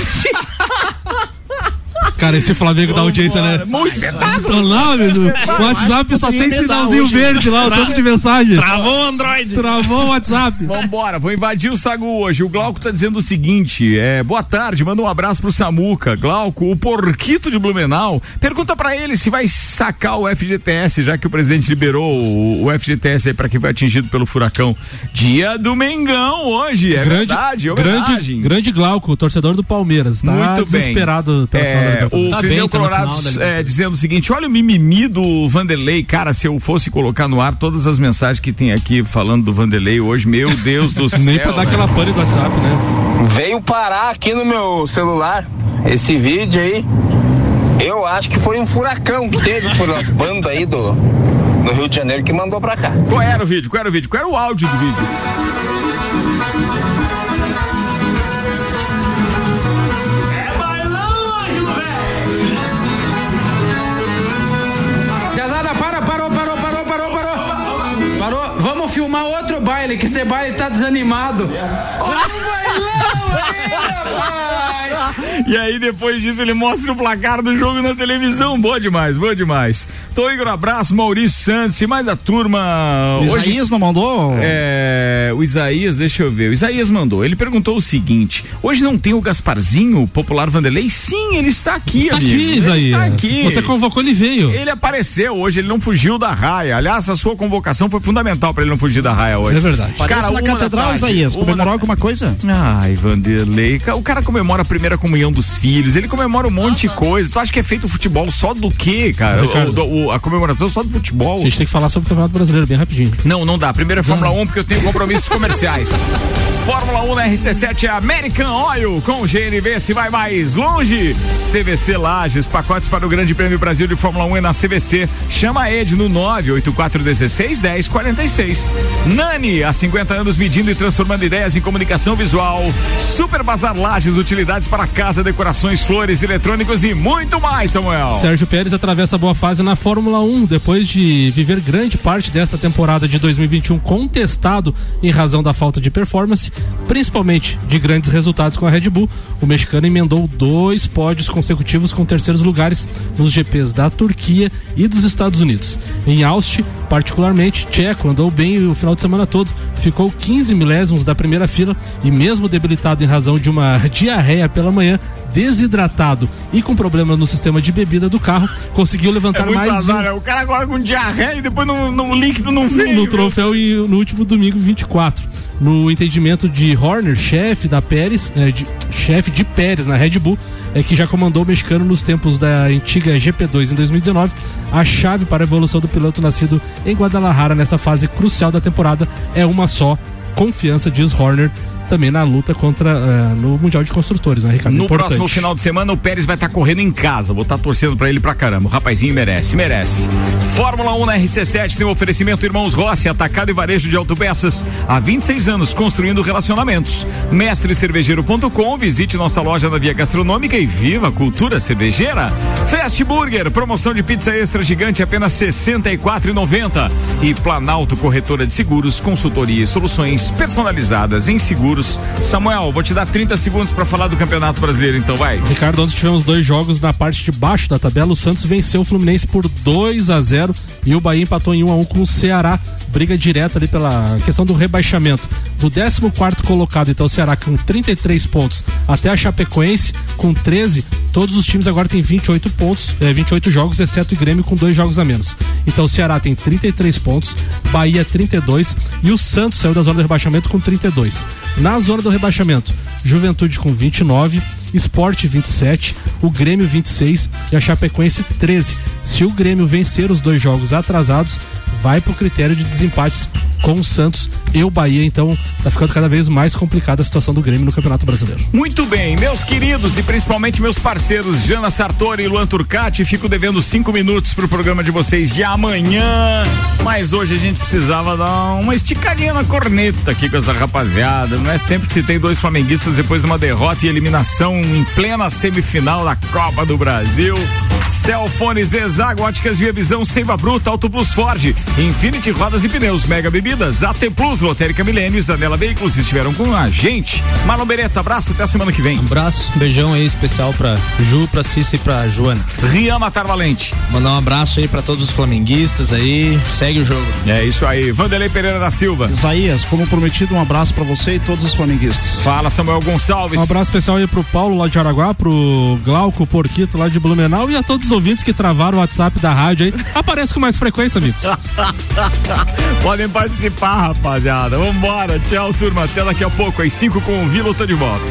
Cara, esse Flamengo da audiência, né? Bom espetáculo. Tô lá, meu, no WhatsApp só tem sinalzinho verde lá, o tanto de mensagem. Travou o Android. Travou o WhatsApp. Vambora, vou invadir o Sagu hoje. O Glauco tá dizendo o seguinte: é, boa tarde, manda um abraço pro Samuca. Glauco, o porquito de Blumenau, pergunta pra ele se vai sacar o FGTS, já que o presidente liberou o, o FGTS aí pra quem foi atingido pelo furacão. Dia do Mengão hoje, é verdade, é grande, grande Glauco, torcedor do Palmeiras. Tá Muito bem. desesperado pela final da É, Libertadores. o Tá tá Colorado da é, dizendo o seguinte: olha o mimimi do Vanderlei. Cara, se eu fosse colocar no ar todas as mensagens que tem aqui falando do Vanderlei hoje, meu Deus do céu. Nem pra dar velho. aquela pane do WhatsApp, né? Veio parar aqui no meu celular esse vídeo aí Eu acho que foi um furacão que teve por as bandas aí do, do Rio de Janeiro que mandou pra cá. Qual era o vídeo? Qual era o vídeo? Qual era o áudio do vídeo? Baile, que esse baile tá desanimado. E aí, depois disso, ele mostra o placar do jogo na televisão. Boa demais, boa demais. Tô Igor, abraço, Maurício Santos e mais a turma. O Isaías não mandou? É, o Isaías, deixa eu ver. O Isaías mandou. Ele perguntou o seguinte: hoje não tem o Gasparzinho, o popular Vanderlei? Sim, ele está aqui, Está amigo. aqui, Ele Isaías. está aqui. Você convocou, ele veio. Ele apareceu hoje, ele não fugiu da raia. Aliás, a sua convocação foi fundamental para ele não fugir da raia hoje. É verdade. Parece na uma da catedral, Isaías. Comemorou da- alguma coisa? Ai, Vanderlei. ca- O cara comemora a primeira comunhão dos filhos, ele comemora um monte de coisa. Tu acha que é feito futebol só do quê, cara? O- do- o- a comemoração só do futebol. A gente tem que falar sobre o Campeonato Brasileiro bem rapidinho. Não, não dá. Primeiro é Fórmula 1 porque eu tenho compromissos comerciais. Fórmula 1 na RC7 é American Oil com o GNV se vai mais longe. CVC Lages, pacotes para o Grande Prêmio Brasil de Fórmula 1 é na CVC. Chama a Ed no 98416 1046. Nani, há 50 anos medindo e transformando ideias em comunicação visual. Super Bazar Lages, utilidades para casa, decorações, flores, eletrônicos e muito mais, Samuel. Sérgio Pérez atravessa boa fase na Fórmula 1 depois de viver grande parte desta temporada de 2021 contestado em razão da falta de performance, principalmente de grandes resultados com a Red Bull. O mexicano emendou dois pódios consecutivos com terceiros lugares nos GPs da Turquia e dos Estados Unidos. Em Austin, particularmente, Checo andou bem o final de semana todo, ficou 15 milésimos da primeira fila e mesmo debilitado em razão de uma diarreia pela manhã, desidratado e com problema no sistema de bebida do carro, conseguiu levantar É mais azar, um né? O cara agora com diarreia e depois no, no líquido não veio. no troféu e no último domingo 24. No entendimento de Horner, chefe da Pérez, é, de- chefe de Pérez na Red Bull, é que já comandou o mexicano nos tempos da antiga GP2 em 2019. A chave para a evolução do piloto nascido em Guadalajara nessa fase crucial da temporada é uma só: confiança, diz Horner. Também na luta contra eh, no Mundial de Construtores, né, Ricardo? No Importante. próximo final de semana, o Pérez vai estar correndo em casa. Vou estar torcendo pra ele pra caramba. O rapazinho merece, merece. Fórmula 1 na RC7 tem o oferecimento Irmãos Rossi, atacado e varejo de autopeças. Há 26 anos construindo relacionamentos. Mestrecervejeiro.com, visite nossa loja na Via Gastronômica e viva a cultura cervejeira. Fast Burger, promoção de pizza extra gigante apenas R$ 64,90. E Planalto Corretora de Seguros, consultoria e soluções personalizadas em seguros. Samuel, vou te dar 30 segundos pra falar do Campeonato Brasileiro, então vai. Ricardo, ontem tivemos dois jogos na parte de baixo da tabela. O Santos venceu o Fluminense por 2 a 0 e o Bahia empatou em 1 a 1 com o Ceará. Briga direta ali pela questão do rebaixamento. Do 14 colocado, então o Ceará com 33 pontos, até a Chapecoense com 13. Todos os times agora têm 28 pontos, eh, 28 jogos, exceto o Grêmio com dois jogos a menos. Então o Ceará tem 33 pontos, Bahia 32 e o Santos saiu da zona do rebaixamento com 32. Na zona do rebaixamento, Juventude com 29, Esporte 27, o Grêmio 26 e a Chapecoense 13. Se o Grêmio vencer os dois jogos atrasados, vai pro critério de desempates com o Santos e o Bahia, então tá ficando cada vez mais complicada a situação do Grêmio no Campeonato Brasileiro. Muito bem, meus queridos e principalmente meus parceiros Jana Sartori e Luan Turcati, fico devendo cinco minutos pro programa de vocês de amanhã. Mas hoje a gente precisava dar uma esticadinha na corneta aqui com essa rapaziada. Não é sempre que se tem dois flamenguistas depois de uma derrota e eliminação em plena semifinal da Copa do Brasil. Celfones, Exago, Óticas Via Visão, Seiva Bruta, Auto Plus Ford, Infinity Rodas e Pneus, Mega Bebidas, AT Plus, Lotérica Milênio, Zanela Veículos estiveram com a gente. Marlon Beretta, abraço, até a semana que vem. Abraço, beijão aí especial pra Ju, pra Cissa e pra Joana. Rian Matar Valente. Mandar um abraço aí pra todos os flamenguistas aí. Segue o jogo. É isso aí. Vanderlei Pereira da Silva. Isaías, como prometido, um abraço pra você e todos os flamenguistas. Fala, Samuel Gonçalves. Um abraço especial aí pro Paulo lá de Araguá, pro Glauco Porquito lá de Blumenau e a todos os ouvintes que travaram o WhatsApp da rádio aí. Aparece com mais frequência, amigos. Podem participar, rapaziada. Vambora. Tchau, turma. Até daqui a pouco. Às 5 com o Vila, tô de volta.